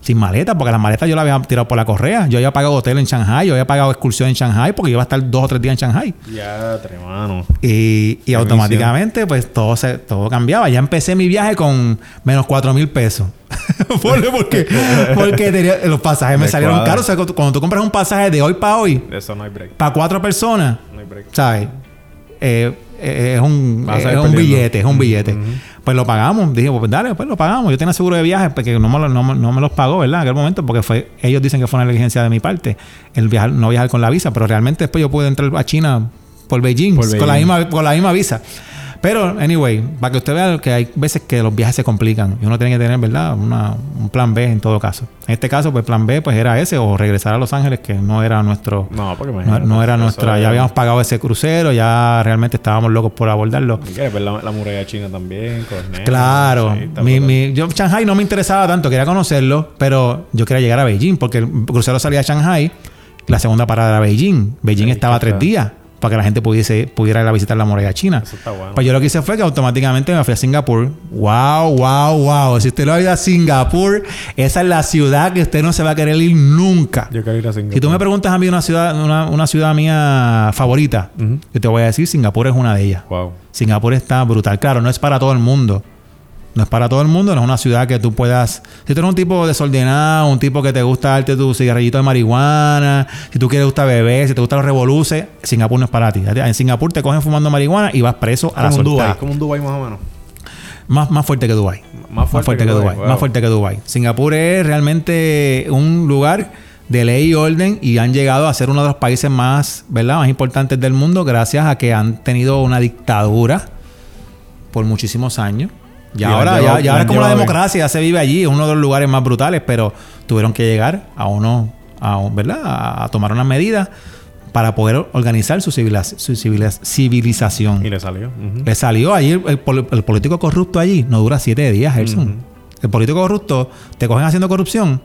Sin maleta, porque las maletas yo las había tirado por la correa. Yo había pagado hotel en Shanghai, yo había pagado excursión en Shanghai porque iba a estar dos o tres días en Shanghai. Ya, tremano. Y, y automáticamente, pues todo se, todo cambiaba. Ya empecé mi viaje con menos cuatro mil pesos. porque, porque los pasajes me, salieron caros. O sea, cuando tú compras un pasaje de hoy para hoy, eso no hay break. Para cuatro personas, no hay break. ¿sabes? Eh, es un, es un billete, es un billete. Pues lo pagamos. Dije, pues dale, pues lo pagamos. Yo tenía seguro de viaje, porque no me, no, no me los pagó, ¿verdad? En aquel momento, porque fue, ellos dicen que fue una negligencia de mi parte, el viajar, no viajar con la visa, pero realmente después yo pude entrar a China por Beijing, Con, la misma, con la misma visa. Pero, anyway, para que usted vea que hay veces que los viajes se complican y uno tiene que tener, ¿verdad? un plan B en todo caso. En este caso, pues plan B pues era ese o regresar a Los Ángeles, que no era nuestro... No, porque no, era nuestra... Ya habíamos pagado ese crucero, ya realmente estábamos locos por abordarlo. quieres ver la, muralla china también? claro. mi, mi, yo Shanghai no me interesaba tanto, quería conocerlo, pero yo quería llegar a Beijing porque el crucero salía a Shanghai, la segunda parada era Beijing. Beijing estaba tres días para que la gente pudiese, pudiera ir a visitar la muralla china. Eso está bueno. Pues yo lo que hice fue que automáticamente me fui a Singapur. ¡Wow, wow, wow! Si usted lo ha ido a Singapur, esa es la ciudad que usted no se va a querer ir nunca. Yo quiero ir a Singapur. Si tú me preguntas a mí una ciudad, una, ciudad mía favorita, yo te voy a decir, Singapur es una de ellas. Wow. Singapur está brutal. Claro, no es para todo el mundo. No es para todo el mundo, no es una ciudad que tú puedas. Si tú eres un tipo desordenado, un tipo que te gusta darte tu cigarrillito de marihuana, si tú quieres gusta beber, si te gustan los revoluces, Singapur no es para ti. En Singapur te cogen fumando marihuana y vas preso a la un Dubai, como un Dubai más o menos. Más, más fuerte que Dubai. Más fuerte, que, Dubai. Más fuerte que Dubai. Singapur es realmente un lugar de ley y orden y han llegado a ser uno de los países más, ¿verdad? más importantes del mundo gracias a que han tenido una dictadura por muchísimos años y, ahora, ya, ya ahora es como la democracia, ya se vive allí, es uno de los lugares más brutales, pero tuvieron que llegar a uno, a, ¿verdad? A, tomar unas medidas para poder organizar su, civilización. Y le salió. Le salió allí el, político corrupto allí, no dura siete días, Gerson. El político corrupto te cogen haciendo corrupción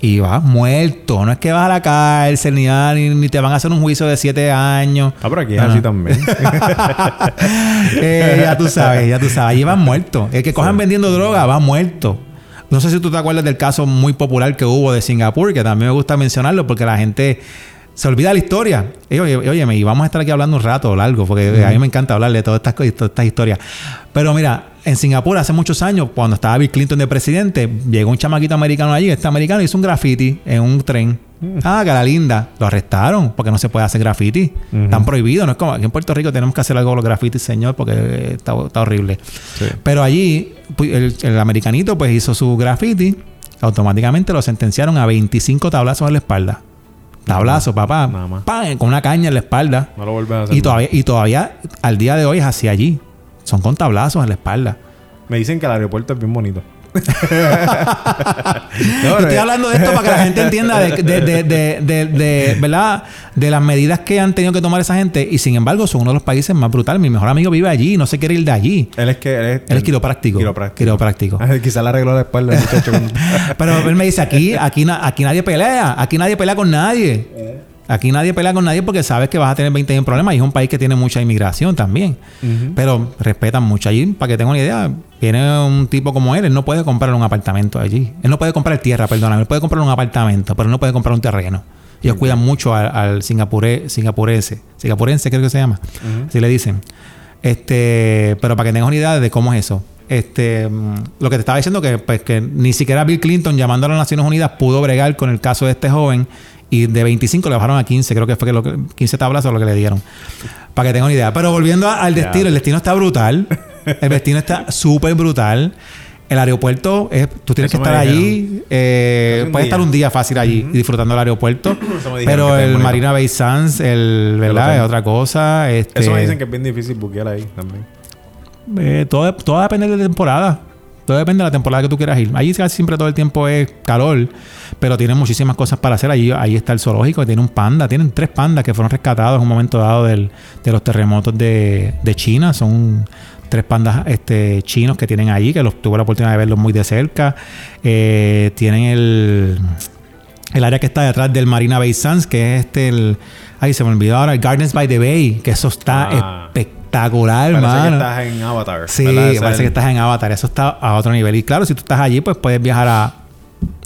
y vas muerto. No es que vas a la cárcel ni, ni, te van a hacer un juicio de siete años. Ah, pero aquí es así también. Eh, ya tú sabes, ya tú sabes. Allí vas muerto. El que cojan vendiendo droga va muerto. No sé si tú te acuerdas del caso muy popular que hubo de Singapur, que también me gusta mencionarlo porque la gente se olvida la historia. oye, oye, y vamos a estar aquí hablando un rato largo, porque a mí me encanta hablar de todas estas, todas estas historias. Pero mira, en Singapur hace muchos años, cuando estaba Bill Clinton de presidente, llegó un chamaquito americano allí, este americano hizo un graffiti en un tren. Mm. Ah, la linda. Lo arrestaron porque no se puede hacer graffiti. Están prohibidos. No es como aquí en Puerto Rico tenemos que hacer algo con los grafitis, señor, porque está, horrible. Pero allí, el, americanito pues hizo su graffiti. Automáticamente lo sentenciaron a 25 tablazos en la espalda. Tablazo, papá. Con una caña en la espalda. No lo vuelves a hacer. Y todavía, y todavía al día de hoy es así allí. Son con tablazos en la espalda. Me dicen que el aeropuerto es bien bonito. Estoy hablando de esto para que la gente entienda de, de, de, de, ¿verdad? de las medidas que han tenido que tomar esa gente y sin embargo son uno de los países más brutales. Mi mejor amigo vive allí y no se quiere ir de allí. Él es que él es, quiropráctico. Quiropráctico. Quizá le arregló la espalda. Pero él me dice aquí, aquí, aquí nadie pelea, aquí nadie pelea con nadie. Aquí nadie pelea con nadie porque sabes que vas a tener 20 problemas y es un país que tiene mucha inmigración también. Pero respetan mucho allí. Para que tengan una idea, viene un tipo como él, él no puede comprar un apartamento allí. Él no puede comprar tierra, perdón. Él puede comprar un apartamento, pero no puede comprar un terreno. Ellos cuidan mucho al, singapure, singapurense. Singapurense creo que se llama. Así le dicen. Este, pero para que tengas una idea de cómo es eso. Este, mm, lo que te estaba diciendo que, pues, que ni siquiera Bill Clinton llamando a las Naciones Unidas pudo bregar con el caso de este joven y de 25 le bajaron a 15, creo que fue que lo que, 15 tablas o lo que le dieron. Para que tengan una idea. Pero volviendo al destino, el destino está brutal. El destino está súper brutal. El aeropuerto, es, tú tienes que estar allí. Eh, puedes estar un día fácil allí disfrutando del aeropuerto. pero el Marina Bay Sands, el, ¿verdad? Es otra cosa. Este, Eso me dicen que es bien difícil buquear ahí también. Eh, todo, todo depende de la temporada. Todo depende de la temporada que tú quieras ir. Allí casi siempre todo el tiempo es calor, pero tienen muchísimas cosas para hacer. Allí, ahí está el zoológico, tiene un panda. Tienen tres pandas que fueron rescatados en un momento dado del, de los terremotos de, de, China. Son tres pandas este, chinos que tienen allí, que los tuve la oportunidad de verlos muy de cerca. Eh, tienen el, el área que está detrás del Marina Bay Sands, que es este, el, ay, se me olvidó ahora, el Gardens by the Bay, que eso está ah. espectacular espectacular, parece que estás en Avatar. Sí, parece que estás en Avatar. Eso está a otro nivel. Y claro, si tú estás allí, pues puedes viajar a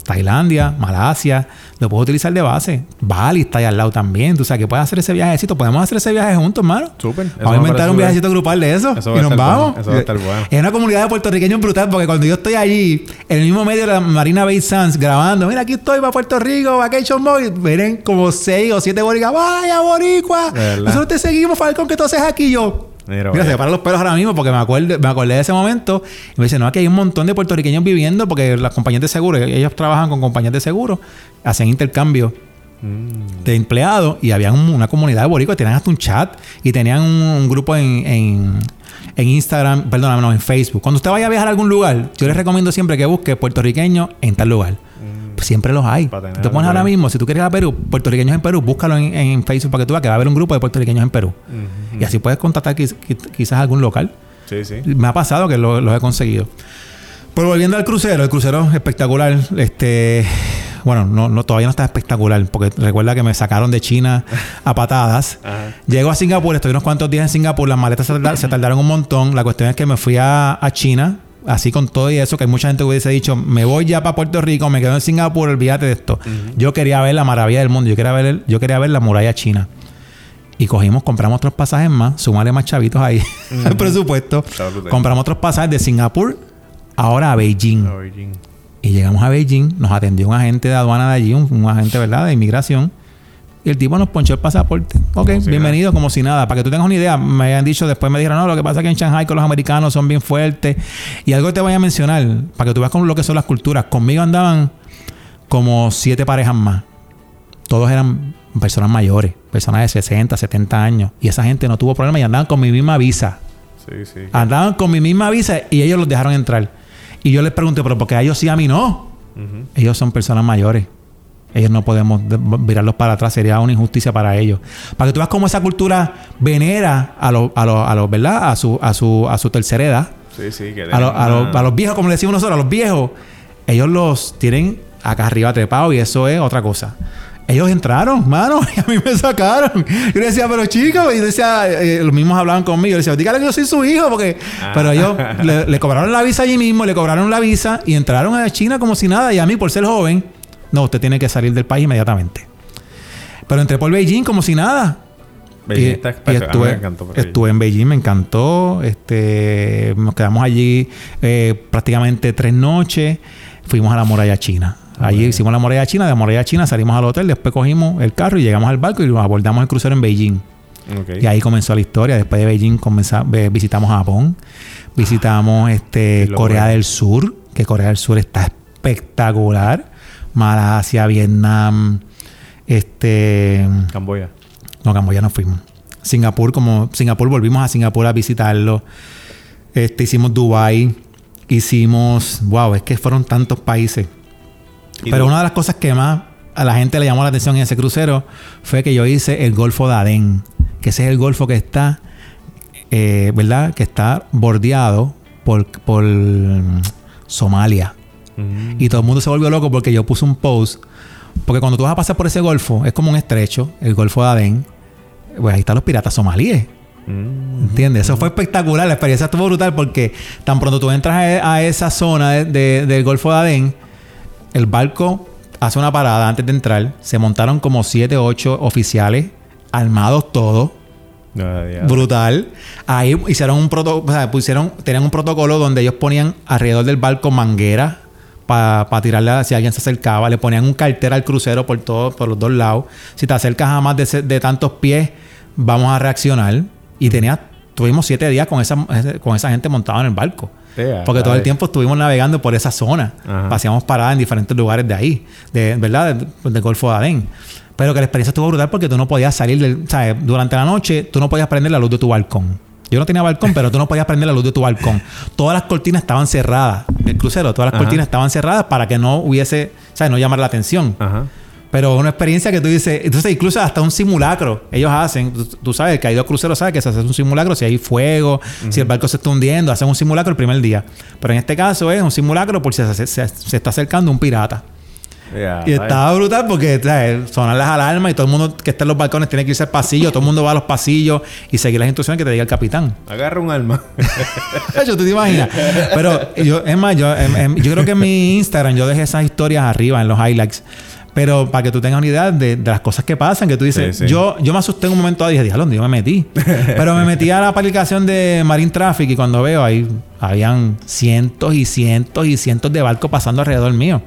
Tailandia, Malasia, lo puedo utilizar de base. Bali está ahí al lado también. Tú sabes que puedes hacer ese viajecito. Podemos hacer ese viaje juntos, hermano. Súper. Vamos a inventar un viajecito grupal de eso. y nos vamos. Eso va a estar bueno. Es una comunidad de puertorriqueños brutal porque cuando yo estoy allí, en el mismo medio de la Marina Bay Sands, grabando, mira, aquí estoy para Puerto Rico, Vacation Boy, miren como seis o siete boricuas. ¡Vaya, boricua! Nosotros te seguimos, Falcón, que tú haces aquí yo. Mira, se paran los pelos ahora mismo porque me acuerdo, me acordé de ese momento. Y me dice, no, aquí hay un montón de puertorriqueños viviendo porque las compañías de seguro, ellos trabajan con compañías de seguro, hacen intercambio mm. de empleados y había una comunidad de boricuas, tenían hasta un chat y tenían un, grupo en, en, en, Instagram, perdóname, no, en Facebook. Cuando usted vaya a viajar a algún lugar, yo les recomiendo siempre que busque puertorriqueños en tal lugar. Siempre los hay. Te pones ahora mismo, si tú quieres ir a Perú, puertorriqueños en Perú, búscalo en, Facebook para que tú veas que va a haber un grupo de puertorriqueños en Perú. Y así puedes contactar quizás algún local. Sí, sí. Me ha pasado que los lo he conseguido. Pero volviendo al crucero, el crucero espectacular. Este, bueno, no, todavía no está espectacular, porque recuerda que me sacaron de China a patadas. Llego a Singapur, estoy unos cuantos días en Singapur, las maletas se, tardaron un montón. La cuestión es que me fui a China así con todo y eso, que hay mucha gente que hubiese dicho, me voy ya para Puerto Rico, me quedo en Singapur, olvídate de esto. Yo quería ver la maravilla del mundo, yo quería ver, yo quería ver la muralla china. Y cogimos, compramos otros pasajes más, sumarle más chavitos ahí al presupuesto. Compramos otros pasajes de Singapur ahora a Beijing. Y llegamos a Beijing, nos atendió un agente de aduana de allí, un agente, ¿verdad?, de inmigración. Y el tipo nos ponchó el pasaporte. Ok, bienvenido, como si nada. Para que tú tengas una idea, me habían dicho, después me dijeron, no, lo que pasa es que en Shanghai con los americanos son bien fuertes. Y algo que te voy a mencionar, para que tú veas con lo que son las culturas. Conmigo andaban como siete parejas más. Todos eran personas mayores, personas de 60, 70 años. Y esa gente no tuvo problema y andaban con mi misma visa. Sí, sí. Andaban con mi misma visa y ellos los dejaron entrar. Y yo les pregunté, pero ¿por qué a ellos sí, a mí no? Ellos son personas mayores. Ellos no podemos virarlos para atrás, sería una injusticia para ellos. Para que tú veas cómo esa cultura venera a los, a los, a los ¿verdad? A su, a su, a su tercera edad. Sí, sí, que a, a, los, viejos, como le decimos nosotros, a los viejos, ellos los tienen acá arriba trepados y eso es otra cosa. Ellos entraron, mano, y a mí me sacaron. Yo decía, pero chicos, y decía, eh, los mismos hablaban conmigo. Yo decía, dígale que yo soy su hijo, porque. Ah. Pero ellos le, le, cobraron la visa allí mismo, le cobraron la visa y entraron a China como si nada. Y a mí, por ser joven, no, usted tiene que salir del país inmediatamente. Pero entré por Beijing como si nada. Beijing está estuve, me encantó estuve en Beijing, me encantó. Este, nos quedamos allí eh, prácticamente tres noches. Fuimos a la muralla china. Allí hicimos la muralla china, de la muralla china salimos al hotel, después cogimos el carro y llegamos al barco y nos abordamos el crucero en Beijing. Y ahí comenzó la historia. Después de Beijing visitamos Japón, visitamos este, Corea del Sur, que Corea del Sur está espectacular. Malasia, Vietnam, este... Camboya. No, Camboya no fuimos. Singapur, como Singapur, volvimos a Singapur a visitarlo. Este, hicimos Dubai, hicimos, wow, es que fueron tantos países. Pero una de las cosas que más a la gente le llamó la atención en ese crucero fue que yo hice el Golfo de Adén, que ese es el golfo que está, eh, ¿verdad? Que está bordeado por, por Somalia. Y todo el mundo se volvió loco porque yo puse un post. Porque cuando tú vas a pasar por ese golfo, es como un estrecho, el golfo de Adén. Pues ahí están los piratas somalíes. ¿Entiendes? Eso fue espectacular. La experiencia estuvo brutal porque tan pronto tú entras a, esa zona del Golfo de Adén, el barco hace una parada antes de entrar. Se montaron como 7 o 8 oficiales, armados todos. brutal. Ahí hicieron un protocolo, o sea, pusieron, tenían un protocolo donde ellos ponían alrededor del barco mangueras para tirarle si alguien se acercaba. Le ponían un cartera al crucero por todos, por los dos lados. Si te acercas a más de, tantos pies, vamos a reaccionar. Y tenía, tuvimos siete días con esa, con esa gente montada en el barco. porque todo el tiempo estuvimos navegando por esa zona. Hacíamos paradas en diferentes lugares de ahí, de, ¿verdad? Del Golfo de Adén. Pero que la experiencia estuvo brutal porque tú no podías salir del, ¿sabes? Durante la noche tú no podías prender la luz de tu balcón. Yo no tenía balcón, pero tú no podías prender la luz de tu balcón. Todas las cortinas estaban cerradas. El crucero, todas las cortinas estaban cerradas para que no hubiese, o sea, no llamar la atención. Ajá. Pero una experiencia que tú dices, entonces incluso hasta un simulacro ellos hacen, tú, sabes, que hay dos cruceros sabe que se hace un simulacro si hay fuego, si el barco se está hundiendo, hacen un simulacro el primer día. Pero en este caso es un simulacro por si se, se está acercando un pirata. Y estaba brutal porque ¿sabes? sonan las alarmas y todo el mundo que está en los balcones tiene que irse al pasillo. todo el mundo va a los pasillos y seguir las instrucciones que te diga el capitán. Agarra un arma. yo te imaginas. Pero yo, es más, yo, em, em, yo creo que en mi Instagram yo dejé esas historias arriba en los highlights. Pero para que tú tengas una idea de, las cosas que pasan, que tú dices, Yo, yo me asusté en un momento y dije, diablo, yo me metí. Pero me metí a la aplicación de Marine Traffic y cuando veo ahí, habían cientos y cientos y cientos de barcos pasando alrededor mío.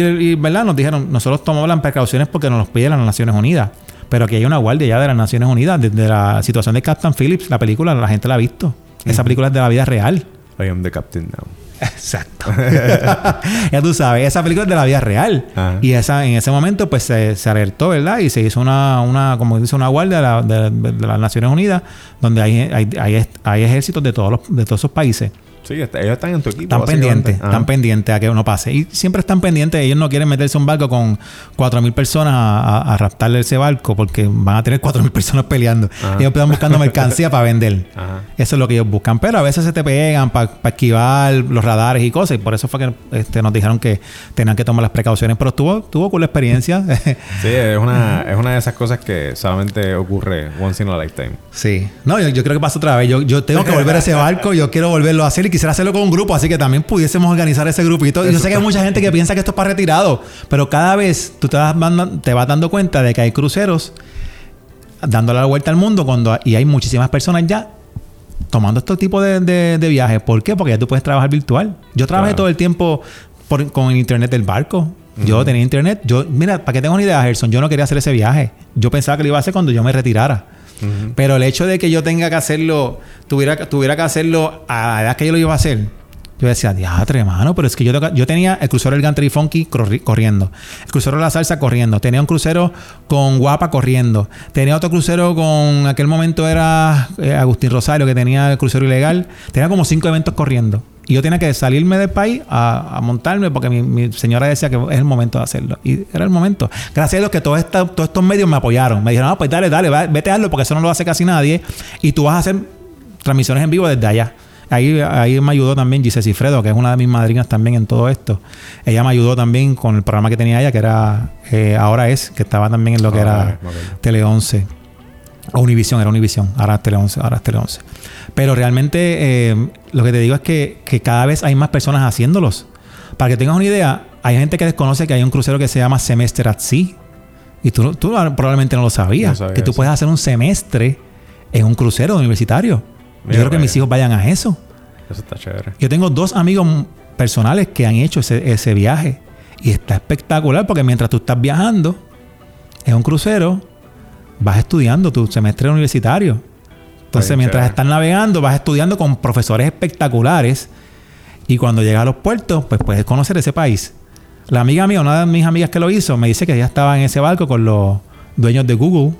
Y, ¿verdad? Nos dijeron, nosotros tomamos las precauciones porque nos los piden las Naciones Unidas. Pero aquí hay una guardia ya de las Naciones Unidas. Desde la situación de Captain Phillips, la película, la gente la ha visto. Esa película es de la vida real. I am the captain now. Exacto. ya tú sabes, esa película es de la vida real. Y esa, en ese momento, pues se, alertó, ¿verdad? Y se hizo una, una como dice, una guardia de, de, las Naciones Unidas, donde hay, hay, hay, hay ejércitos de todos, los, de todos esos países. Sí, ellos están en tu equipo. Están pendientes, están pendientes a que uno pase. Y siempre están pendientes, ellos no quieren meterse un barco con 4.000 personas a, a, raptarle ese barco porque van a tener 4.000 personas peleando. Ellos están buscando mercancía para vender. Eso es lo que ellos buscan. Pero a veces se te pegan para esquivar los radares y cosas. Y por eso fue que este, nos dijeron que tenían que tomar las precauciones. Pero tuvo, tuvo con la experiencia. sí, es una, es una de esas cosas que solamente ocurre once in a lifetime. Sí. No, yo, creo que pasa otra vez. Yo, yo tengo que volver a ese barco. Yo quiero volverlo a hacer quisiera hacerlo con un grupo, así que también pudiésemos organizar ese grupito. Y yo sé que hay mucha gente que piensa que esto es para retirado, pero cada vez tú te vas, te vas dando cuenta de que hay cruceros dándole la vuelta al mundo cuando y hay muchísimas personas ya tomando este tipo de, de, viajes. ¿Por qué? Porque ya tú puedes trabajar virtual. Yo trabajé todo el tiempo con el internet del barco. Yo tenía internet. Yo, mira, para que tengas una idea, Gerson, yo no quería hacer ese viaje. Yo pensaba que lo iba a hacer cuando yo me retirara. Pero el hecho de que yo tenga que hacerlo, tuviera, tuviera que hacerlo a la edad que yo lo iba a hacer, yo decía, diatre, hermano, pero es que yo, yo tenía el crucero del Gantry Funky corriendo, el crucero de la salsa corriendo, tenía un crucero con Guapa corriendo, tenía otro crucero con, aquel momento era eh, Agustín Rosario, que tenía el crucero ilegal, tenía como cinco eventos corriendo. Y yo tenía que salirme del país a, montarme porque mi, señora decía que es el momento de hacerlo. Y era el momento. Gracias a Dios que todos, todos estos medios me apoyaron. Me dijeron, ah, pues dale, dale, vete a hazlo porque eso no lo hace casi nadie. Y tú vas a hacer transmisiones en vivo desde allá. Ahí, ahí me ayudó también Gise Cifredo, que es una de mis madrinas también en todo esto. Ella me ayudó también con el programa que tenía ella, que era eh, Ahora es, que estaba también en lo que era Tele 11. O Univisión, era Univisión. Ahora es Tele 11, ahora es Tele 11. Pero realmente eh, lo que te digo es que, cada vez hay más personas haciéndolos. Para que tengas una idea, hay gente que desconoce que hay un crucero que se llama Semester at Sea. Y tú, tú probablemente no lo sabías. que tú puedes hacer un semestre en un crucero universitario. Yo creo que mis hijos vayan a eso. Eso está chévere. Yo tengo dos amigos personales que han hecho ese, ese viaje. Y está espectacular porque mientras tú estás viajando en un crucero, vas estudiando tu semestre universitario. Entonces, mientras estás navegando, vas estudiando con profesores espectaculares. Y cuando llegas a los puertos, pues puedes conocer ese país. La amiga mía, una de mis amigas que lo hizo, me dice que ella estaba en ese barco con los dueños de Google.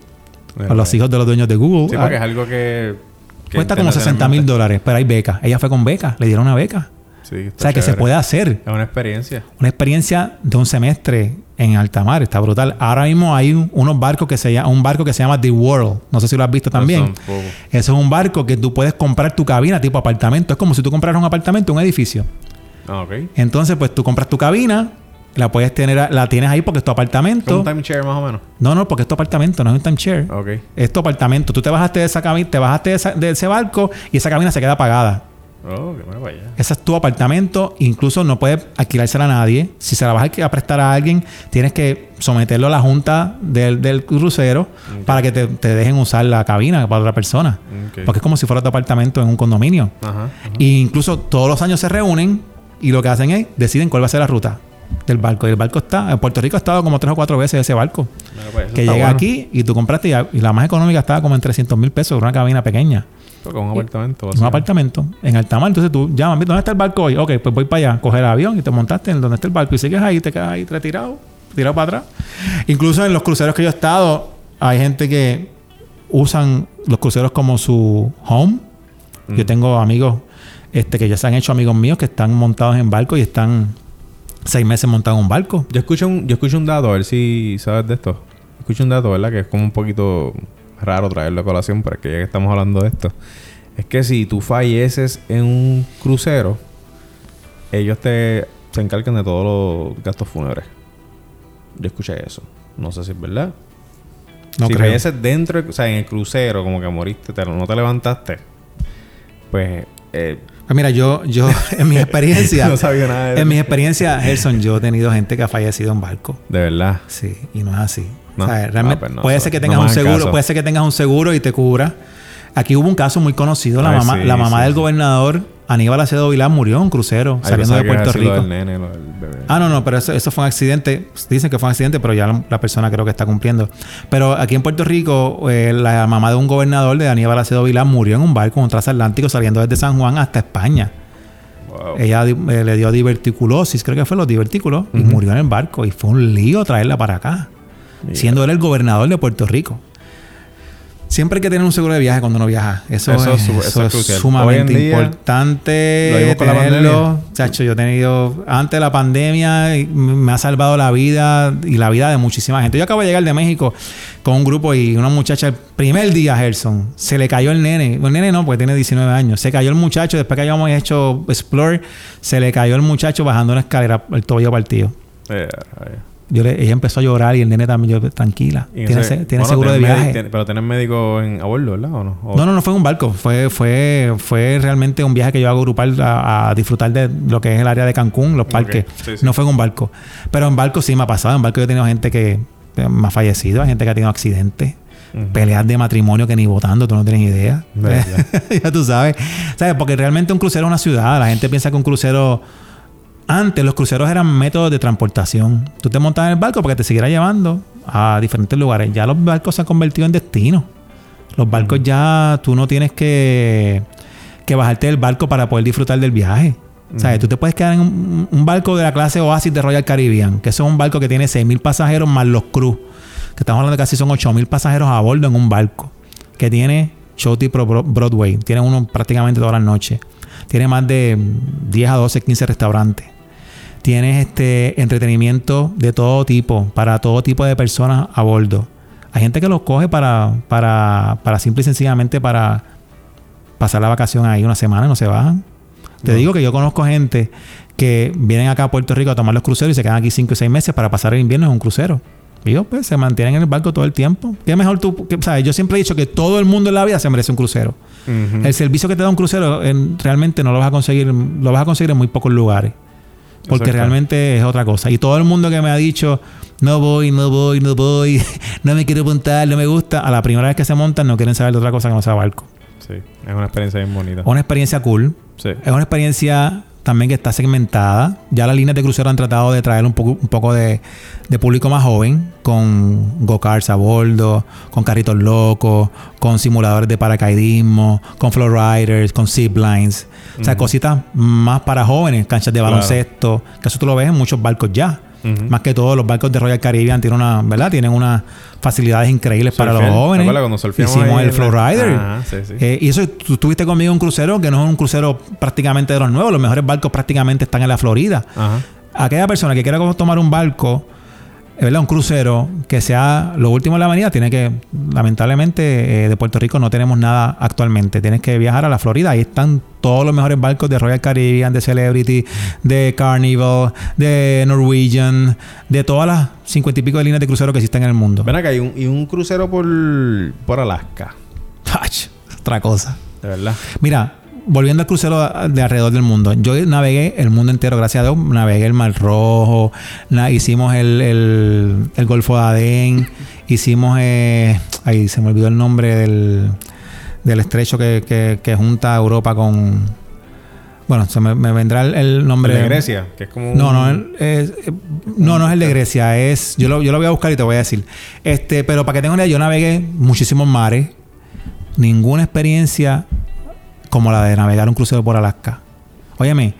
con los hijos de los dueños de Google. Sí, porque es algo que... cuesta como 60 mil dólares, pero hay beca. Ella fue con beca, le dieron una beca. Sí, o sea, que se puede hacer. Es una experiencia. Una experiencia de un semestre en alta mar. Está brutal. Ahora mismo hay unos barcos que se llama, un barco que se llama The World. No sé si lo has visto también. Eso es un barco que tú puedes comprar tu cabina tipo apartamento. Es como si tú compraras un apartamento, un edificio. Ah. Entonces, pues tú compras tu cabina, la puedes tener, la tienes ahí porque es tu apartamento. ¿Un timeshare más o menos? No, no, porque es tu apartamento, no es un timeshare. Ok. Es tu apartamento. Tú te bajaste de esa cabina, te bajaste de ese barco y esa cabina se queda apagada. Oh, qué vaya. Ese es tu apartamento. Incluso no puedes alquilársela a nadie. Si se la vas a prestar a alguien, tienes que someterlo a la junta del, crucero para que te, dejen usar la cabina para otra persona. Porque es como si fuera tu apartamento en un condominio. Ajá, E incluso todos los años se reúnen y lo que hacen es deciden cuál va a ser la ruta del barco. Y el barco está, en Puerto Rico ha estado como tres o cuatro veces ese barco. Pues, que llega aquí y tú compraste y, la más económica estaba como en 300 mil pesos, una cabina pequeña. Con un apartamento. Un apartamento en alta mar. Entonces tú llamas, ¿dónde está el barco hoy? Ok, pues voy para allá, coger el avión y te montaste en donde está el barco y sigues ahí, te quedas ahí retirado, tirado para atrás. Incluso en los cruceros que yo he estado, hay gente que usan los cruceros como su home. Yo mm. tengo amigos este, que ya se han hecho amigos míos que están montados en barco y están seis meses montados en un barco. Yo escucho un, yo escucho un dato, a ver si sabes de esto. Escucho un dato, ¿verdad? Que es como un poquito raro traerlo a colación, pero que ya que estamos hablando de esto, es que si tú falleces en un crucero, ellos te se encargan de todos los gastos fúnebres. yo escuché eso. No sé si es verdad. No si creo. dentro, o sea, en el crucero, como que moriste, no te levantaste, pues... Eh, pues mira, yo, yo, en mi experiencia... no sabía nada de En mi experiencia, Gerson, yo he tenido gente que ha fallecido en barco. ¿De verdad? Sí, y no es así. O sea, realmente ah, pues puede ser que tengas un seguro, puede ser que tengas un seguro y te cubra. Aquí hubo un caso muy conocido, la mamá, la mamá del gobernador Aníbal Acedo Vilán murió en un crucero saliendo de Puerto Rico. ah, no, no, pero eso, fue un accidente. Dicen que fue un accidente, pero ya la, persona creo que está cumpliendo. Pero aquí en Puerto Rico, eh, la mamá de un gobernador de Aníbal Acedo Vilán murió en un barco, un transatlántico saliendo desde San Juan hasta España. Ella eh, le dio diverticulosis, creo que fue los divertículos, y murió en el barco. Y fue un lío traerla para acá, siendo él el gobernador de Puerto Rico. Siempre hay que tener un seguro de viaje cuando uno viaja. Eso, es, sumamente importante. Lo digo con la pandemia. Chacho, yo he tenido... Antes de la pandemia me ha salvado la vida y la vida de muchísima gente. Yo acabo de llegar de México con un grupo y una muchacha... El primer día, Gerson, se le cayó el nene. El nene no, porque tiene 19 años. Se cayó el muchacho. Después que habíamos hecho Explore, se le cayó el muchacho bajando una escalera, el tobillo partido. Eh, ella empezó a llorar y el nene también, yo, tranquila. Tiene, seguro de viaje. pero tenés médico en, a bordo, ¿verdad? ¿O no? no, no, no fue en un barco. Fue, fue, fue realmente un viaje que yo hago grupal a, disfrutar de lo que es el área de Cancún, los parques. No fue en un barco. Pero en barco sí me ha pasado. En barco yo he tenido gente que me ha fallecido, hay gente que ha tenido accidentes. Peleas de matrimonio que ni votando, tú no tienes idea. ya tú sabes. ¿Sabes? Porque realmente un crucero es una ciudad. La gente piensa que un crucero antes los cruceros eran métodos de transportación. Tú te montabas en el barco para que te siguiera llevando a diferentes lugares. Ya los barcos se han convertido en destino. Los barcos ya tú no tienes que, que bajarte del barco para poder disfrutar del viaje. O sea, tú te puedes quedar en un, barco de la clase Oasis de Royal Caribbean, que es un barco que tiene 6.000 pasajeros más los crews, que estamos hablando de casi son 8.000 pasajeros a bordo en un barco, que tiene show tipo Broadway, tiene uno prácticamente todas las noches, tiene más de 10 a 12, 15 restaurantes Tienes este entretenimiento de todo tipo, para todo tipo de personas a bordo. Hay gente que los coge para, para, para simple y sencillamente para pasar la vacación ahí una semana y no se bajan. Te digo que yo conozco gente que vienen acá a Puerto Rico a tomar los cruceros y se quedan aquí 5 o 6 meses para pasar el invierno en un crucero. Y pues se mantienen en el barco todo el tiempo. ¿Qué mejor tú? ¿sabes? Yo siempre he dicho que todo el mundo en la vida se merece un crucero. El servicio que te da un crucero realmente no lo vas a conseguir, lo vas a conseguir en muy pocos lugares. Porque realmente es otra cosa. Y todo el mundo que me ha dicho, no voy, no voy, no voy, no me quiero apuntar, no me gusta, a la primera vez que se montan no quieren saber de otra cosa que no sea barco. Sí, es una experiencia bien bonita. Una experiencia cool. Sí. Es una experiencia también que está segmentada. Ya las líneas de crucero han tratado de traer un poco, un poco de, público más joven, con go-karts a bordo, con carritos locos, con simuladores de paracaidismo, con flow riders, con zip lines. O sea, cositas más para jóvenes, canchas de baloncesto, que eso tú lo ves en muchos barcos ya. Más que todos los barcos de Royal Caribbean tienen una, ¿verdad? Tienen unas facilidades increíbles para los jóvenes. Hicimos el Flow Rider. Eh, y eso, tú estuviste conmigo en un crucero que no es un crucero prácticamente de los nuevos. Los mejores barcos prácticamente están en la Florida. Aquella persona que quiera tomar un barco ¿verdad? Un crucero que sea lo último de la avenida, tiene que, lamentablemente, eh, de Puerto Rico no tenemos nada actualmente. Tienes que viajar a la Florida. Ahí están todos los mejores barcos de Royal Caribbean, de Celebrity, de Carnival, de Norwegian, de todas las cincuenta y pico de líneas de crucero que existen en el mundo. Ven acá, y un, y un crucero por, por Alaska. Otra cosa. De verdad. Mira, volviendo al crucero de alrededor del mundo, yo navegué el mundo entero, gracias a Dios. Navegué el Mar Rojo, hicimos el, el, Golfo de Adén, hicimos. Eh, ahí se me olvidó el nombre del, del estrecho que, que, junta Europa con. Bueno, se me, vendrá el, nombre. ¿El de Grecia? Que es como No, no, es, no, no es el de Grecia. Es, yo, lo, yo lo voy a buscar y te voy a decir. Este, pero para que tengan una idea, yo navegué muchísimos mares. Ninguna experiencia como la de navegar un crucero por Alaska. Óyeme,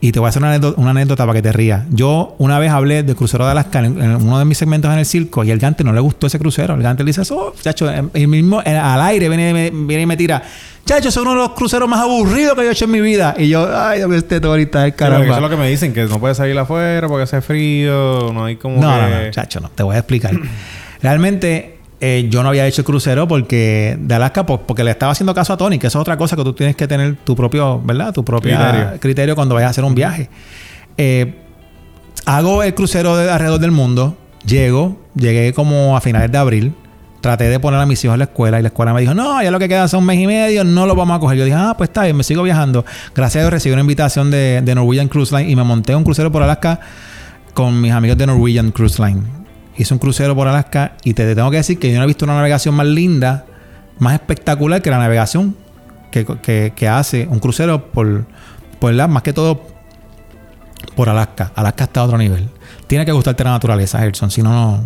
y te voy a hacer una anécdota, para que te rías. Yo una vez hablé del crucero de Alaska en, uno de mis segmentos en el circo y el gante no le gustó ese crucero. El gante le dice, oh, chacho, el mismo al aire viene, viene y me tira. Chacho, es uno de los cruceros más aburridos que yo he hecho en mi vida. Y yo, ay, Dios este todo ahorita, el caramba. eso es lo que me dicen, que no puedes salir afuera porque hace frío, no hay como. No, no, no, chacho, no. Te voy a explicar. Realmente, eh, yo no había hecho el crucero porque de Alaska, pues, porque le estaba haciendo caso a Tony, que eso es otra cosa que tú tienes que tener tu propio, ¿verdad? Tu propio criterio. cuando vayas a hacer un viaje. Eh, hago el crucero de alrededor del mundo Llego, llegué como a finales de abril. Traté de poner a mis hijos en la escuela y la escuela me dijo, no, ya lo que queda son un mes y medio, no lo vamos a coger. Yo dije, ah, pues está bien, me sigo viajando. Gracias a Dios recibí una invitación de, de Norwegian Cruise Line y me monté un crucero por Alaska con mis amigos de Norwegian Cruise Line. Hice un crucero por Alaska y te, tengo que decir que yo no he visto una navegación más linda, más espectacular que la navegación que, hace un crucero por, por la, más que todo por Alaska. Alaska está a otro nivel. Tiene que gustarte la naturaleza, Gerson, si no, no.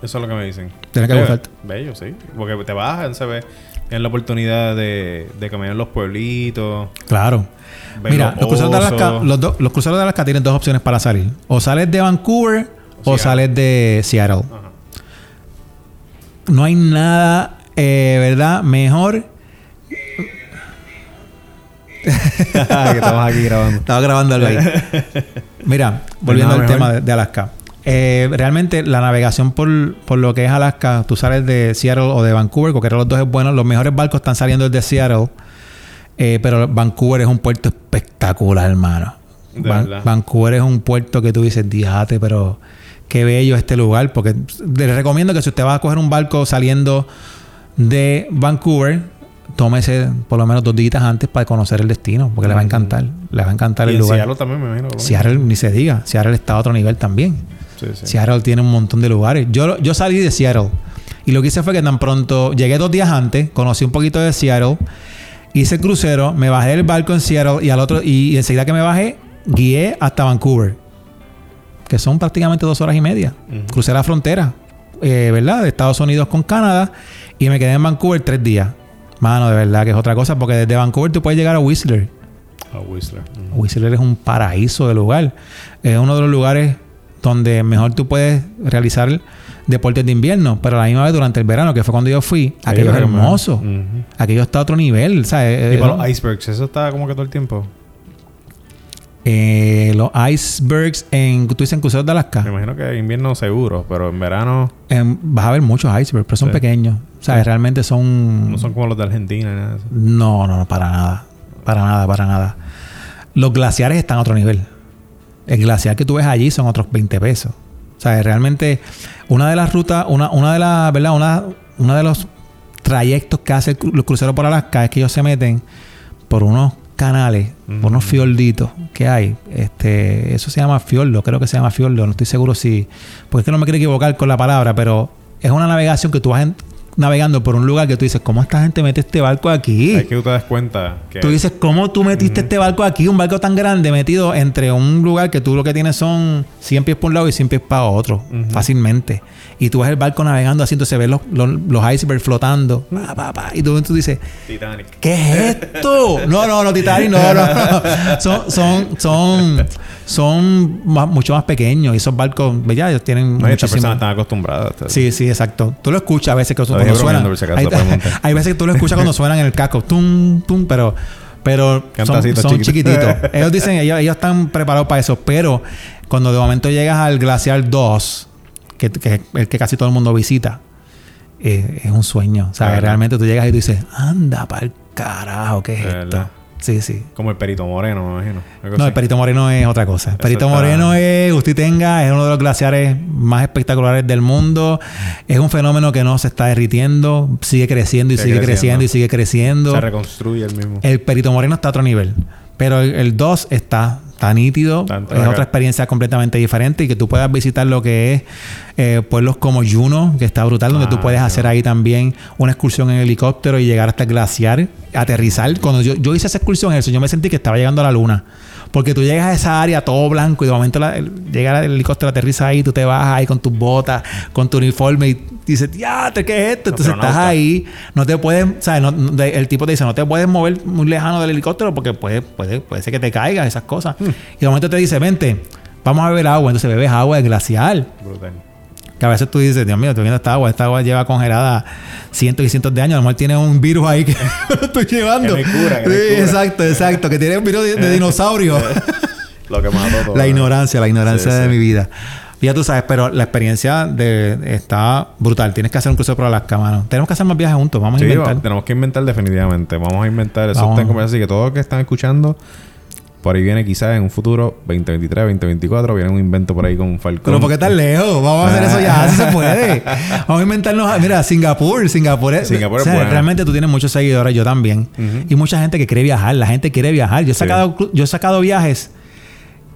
Eso es lo que me dicen. Tiene que gustarte. Bello, sí. Porque te bajan, se ve. Tienes la oportunidad de, de caminar en los pueblitos. Claro. Mira, los cruceros, de Alaska, los, los cruceros de Alaska tienen dos opciones para salir. O sales de Vancouver o, sales de Seattle. No hay nada, eh, ¿verdad? Mejor que estamos aquí grabando. Estaba grabando el ahí. Mira, volviendo al tema de, Alaska. Eh, realmente la navegación por, lo que es Alaska, tú sales de Seattle o de Vancouver, cualquiera de los dos es bueno. Los mejores barcos están saliendo desde Seattle, eh, pero Vancouver es un puerto espectacular, hermano. Vancouver es un puerto que tú dices, díjate, pero qué bello este lugar. Porque les recomiendo que si usted va a coger un barco saliendo de Vancouver, tómese por lo menos dos días antes para conocer el destino, porque le va a encantar. Le va a encantar el lugar. Seattle también, me imagino. Seattle, ni se diga. Seattle está a otro nivel también. Sí, sí. Seattle tiene un montón de lugares. Yo, yo salí de Seattle y lo que hice fue que tan pronto llegué dos días antes, conocí un poquito de Seattle, hice el crucero, me bajé del barco en Seattle y al otro y, enseguida que me bajé, guié hasta Vancouver, que son prácticamente dos horas y media. Crucé la frontera, eh, ¿verdad? De Estados Unidos con Canadá y me quedé en Vancouver tres días. Mano, de verdad que es otra cosa, porque desde Vancouver tú puedes llegar a Whistler. A Whistler. Whistler es un paraíso de lugar. Es uno de los lugares donde mejor tú puedes realizar deportes de invierno, pero a la misma vez durante el verano, que fue cuando yo fui, aquello es hermoso. Aquello está a otro nivel. ¿sabes? Y para los icebergs, ¿eso está como que todo el tiempo? Eh, los icebergs en tú dices en cruceros de Alaska. Me imagino que en invierno seguro, pero en verano vas a ver muchos icebergs, pero son pequeños. O sea, realmente son no son como los de Argentina ni nada de eso. No, no, no, para nada. Para nada, para nada. Los glaciares están a otro nivel. El glaciar que tú ves allí son otros 20 pesos. O sea, realmente una de las rutas, una, una de las, ¿verdad? Una, una de los trayectos que hace los cruceros por Alaska es que ellos se meten por unos canales, unos fiorditos que hay. Este, eso se llama fiordo, creo que se llama fiordo, no estoy seguro si, porque es que no me quiero equivocar con la palabra, pero es una navegación que tú vas en, navegando por un lugar que tú dices, ¿cómo esta gente mete este barco aquí? Hay que tú te das cuenta que... Tú dices, ¿cómo tú metiste este barco aquí? Un barco tan grande metido entre un lugar que tú lo que tienes son 100 pies por un lado y 100 pies para otro, fácilmente. Y tú ves el barco navegando así, entonces ves los, los, icebergs flotando. y tú, tú, dices, Titanic. ¿qué es esto? no, no, no, Titanic, no, no. Son, son, son, son mucho más pequeños y esos barcos, ya ellos tienen... No, muchísimo... personas están acostumbradas. Sí, sí, exacto. Tú lo escuchas a veces que hay, veces que tú lo escuchas cuando suenan en el casco, tum, tum, pero pero son, chiquititos. ellos dicen, ellos, ellos están preparados para eso, pero cuando de momento llegas al Glacial 2, que, es el que casi todo el mundo visita, eh, es un sueño. O sea, realmente tú llegas y tú dices, anda para el carajo, ¿qué es esto? Sí, sí. Como el Perito Moreno, me imagino. no, el Perito Moreno es otra cosa. El Perito Moreno es, usted tenga, es uno de los glaciares más espectaculares del mundo. Es un fenómeno que no se está derritiendo, sigue creciendo y sigue, creciendo. y sigue creciendo. Se reconstruye el mismo. El Perito Moreno está a otro nivel. Pero el 2 está está nítido, es otra experiencia completamente diferente y que tú puedas visitar lo que es eh, pueblos como Juno, que está brutal, donde tú puedes hacer ahí también una excursión en helicóptero y llegar hasta el glaciar, aterrizar. Cuando yo, yo hice esa excursión, eso, yo me sentí que estaba llegando a la luna. Porque tú llegas a esa área todo blanco y de momento llega el helicóptero, aterriza ahí, tú te vas ahí con tus botas, con tu uniforme y dices, ya, ¿qué es esto? Entonces estás ahí, no te puedes, ¿sabes? el tipo te dice, no te puedes mover muy lejano del helicóptero porque puede, puede, puede ser que te caigas, esas cosas. Hmm. Y de momento te dice, vente, vamos a beber agua. Entonces bebes agua de glacial. Brutal. Que a veces tú dices, Dios mío, estoy viendo esta agua. Esta agua lleva congelada cientos y cientos de años. A lo mejor tiene un virus ahí que estoy llevando. Que me cura, que sí, exacto, exacto. Que tiene un virus de, dinosaurio. Lo que mató todo. La ignorancia, la ignorancia de mi vida. Ya tú sabes, pero la experiencia de, está brutal. Tienes que hacer un crucero por Alaska, mano. Tenemos que hacer más viajes juntos. Vamos a inventar. tenemos que inventar definitivamente. Vamos a inventar. Eso tengo que así que todos los que están escuchando por ahí viene quizás en un futuro 2023, 2024, viene un invento por ahí con un Falcon. Pero ¿por qué tan lejos? Vamos a hacer eso ya, si se puede. Vamos a inventarnos, mira, Singapur, Singapur es, Singapur es realmente tú tienes muchos seguidores, yo también. Y mucha gente que quiere viajar, la gente quiere viajar. Yo he sacado, yo he sacado viajes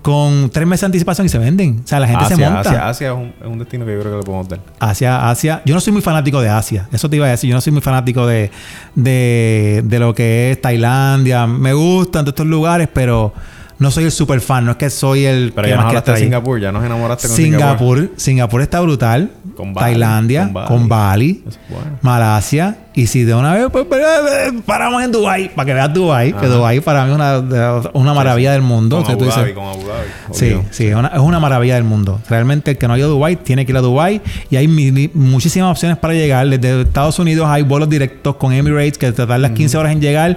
con tres meses de anticipación y se venden. O sea, la gente se monta. Asia, Asia es, un, es un, destino que yo creo que le podemos dar. Asia, Asia. Yo no soy muy fanático de Asia. Eso te iba a decir. Yo no soy muy fanático de, de, de lo que es Tailandia. Me gustan todos estos lugares, pero no soy el super fan, no es que soy el. Pero ya nos hablaste de Singapur, ya nos enamoraste con Singapur. Singapur, Singapur está brutal. Con Tailandia, con Bali, Malasia. Y si de una vez, pues, pues eh, paramos en Dubai para que veas Dubai, que Dubai para mí es una, una maravilla del mundo. Con, Abu Dhabi, con Abu Dhabi, Sí, sí, es una, es una, maravilla del mundo. Realmente el que no ha ido a Dubai tiene que ir a Dubai y hay muchísimas opciones para llegar. Desde Estados Unidos hay vuelos directos con Emirates que te tardan las 15 horas en llegar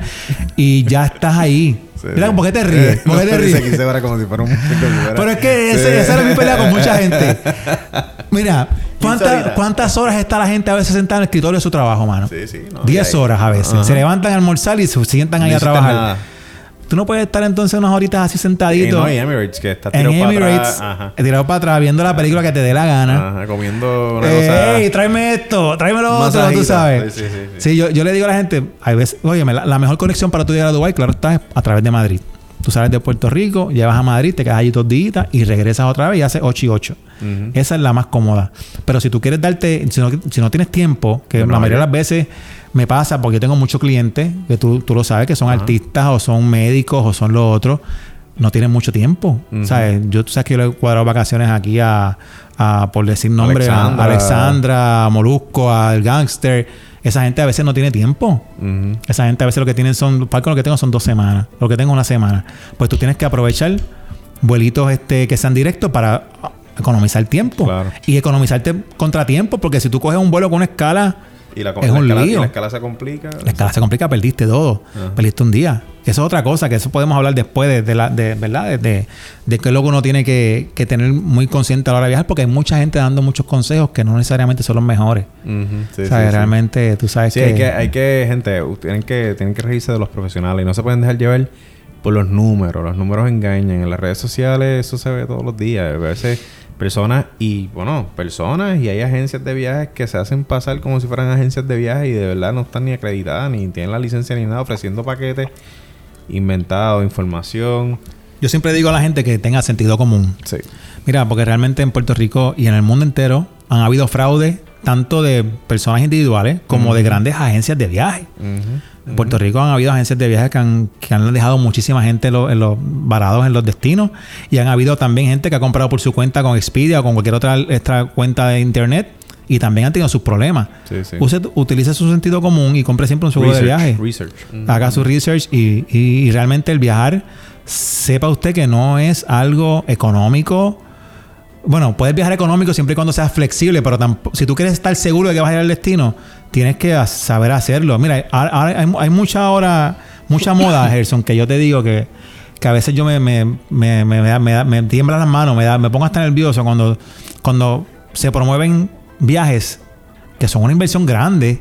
y ya estás ahí. Mira, ¿por qué te ríes? ¿Por qué te ríes? como si fuera un... Pero es que ese, esa era mi pelea con mucha gente. Mira, ¿cuántas horas está la gente a veces sentada en el escritorio de su trabajo, mano? Sí, sí. No, 10 horas a veces. Se levantan a almorzar y se sientan ahí a trabajar. Tú no puedes estar entonces unas horitas así sentadito. no, Emirates, que está tirado para atrás. Ajá. Tirado para atrás, viendo la película que te dé la gana. Ajá, comiendo una cosa. ¡Ey, tráeme esto! ¡Tráeme lo otro! Tú sabes. Sí, sí, sí. sí yo, yo, le digo a la gente, hay veces, oye, la, la mejor conexión para tú llegar a Dubái, claro, está a través de Madrid. Tú sales de Puerto Rico, llevas a Madrid, te quedas allí dos días y regresas otra vez y haces 8 y 8. Esa es la más cómoda. Pero si tú quieres darte, si no, si no tienes tiempo, que la mayoría de las veces me pasa porque yo tengo muchos clientes que tú, tú lo sabes que son artistas o son médicos o son los otros, no tienen mucho tiempo. ¿Sabes? Yo, tú sabes que yo le he cuadrado vacaciones aquí a, a por decir nombre, a Alexandra, a Molusco, al Gangster esa gente a veces no tiene tiempo. Esa gente a veces lo que tienen son, para lo que tengo son dos semanas, lo que tengo una semana. Pues tú tienes que aprovechar vuelitos este, que sean directos para economizar tiempo. Y economizarte contratiempo, porque si tú coges un vuelo con una escala y la, es un escala, lío. la escala se complica. La escala se complica, perdiste todo. Perdiste un día. Eso es otra cosa, que eso podemos hablar después de, la, de ¿verdad? De, de, que luego uno tiene que, que, tener muy consciente a la hora de viajar, porque hay mucha gente dando muchos consejos que no necesariamente son los mejores. o sea, realmente tú sabes que... Sí, hay que, hay que, gente, tienen que, tienen que reírse de los profesionales y no se pueden dejar llevar por los números. Los números engañan. En las redes sociales eso se ve todos los días. A veces personas y, bueno, personas y hay agencias de viajes que se hacen pasar como si fueran agencias de viajes y de verdad no están ni acreditadas, ni tienen la licencia ni nada, ofreciendo paquetes inventados, información. Yo siempre digo a la gente que tenga sentido común. Sí. Mira, porque realmente en Puerto Rico y en el mundo entero han habido fraudes tanto de personas individuales como de grandes agencias de viaje. En Puerto Rico han habido agencias de viajes que han, que han dejado muchísima gente en, los varados en los destinos y han habido también gente que ha comprado por su cuenta con Expedia o con cualquier otra, otra cuenta de internet y también han tenido sus problemas. utilice su sentido común y compre siempre un seguro de viaje. Haga su research y, y, realmente el viajar, sepa usted que no es algo económico. Bueno, puedes viajar económico siempre y cuando seas flexible, pero si tú quieres estar seguro de que vas a ir al destino, tienes que saber hacerlo. Mira, hay, mucha hora, mucha moda, Gerson, que yo te digo que, que a veces yo me, me, me, me, me, me tiembla las manos, me, da, me pongo hasta nervioso cuando, cuando se promueven viajes que son una inversión grande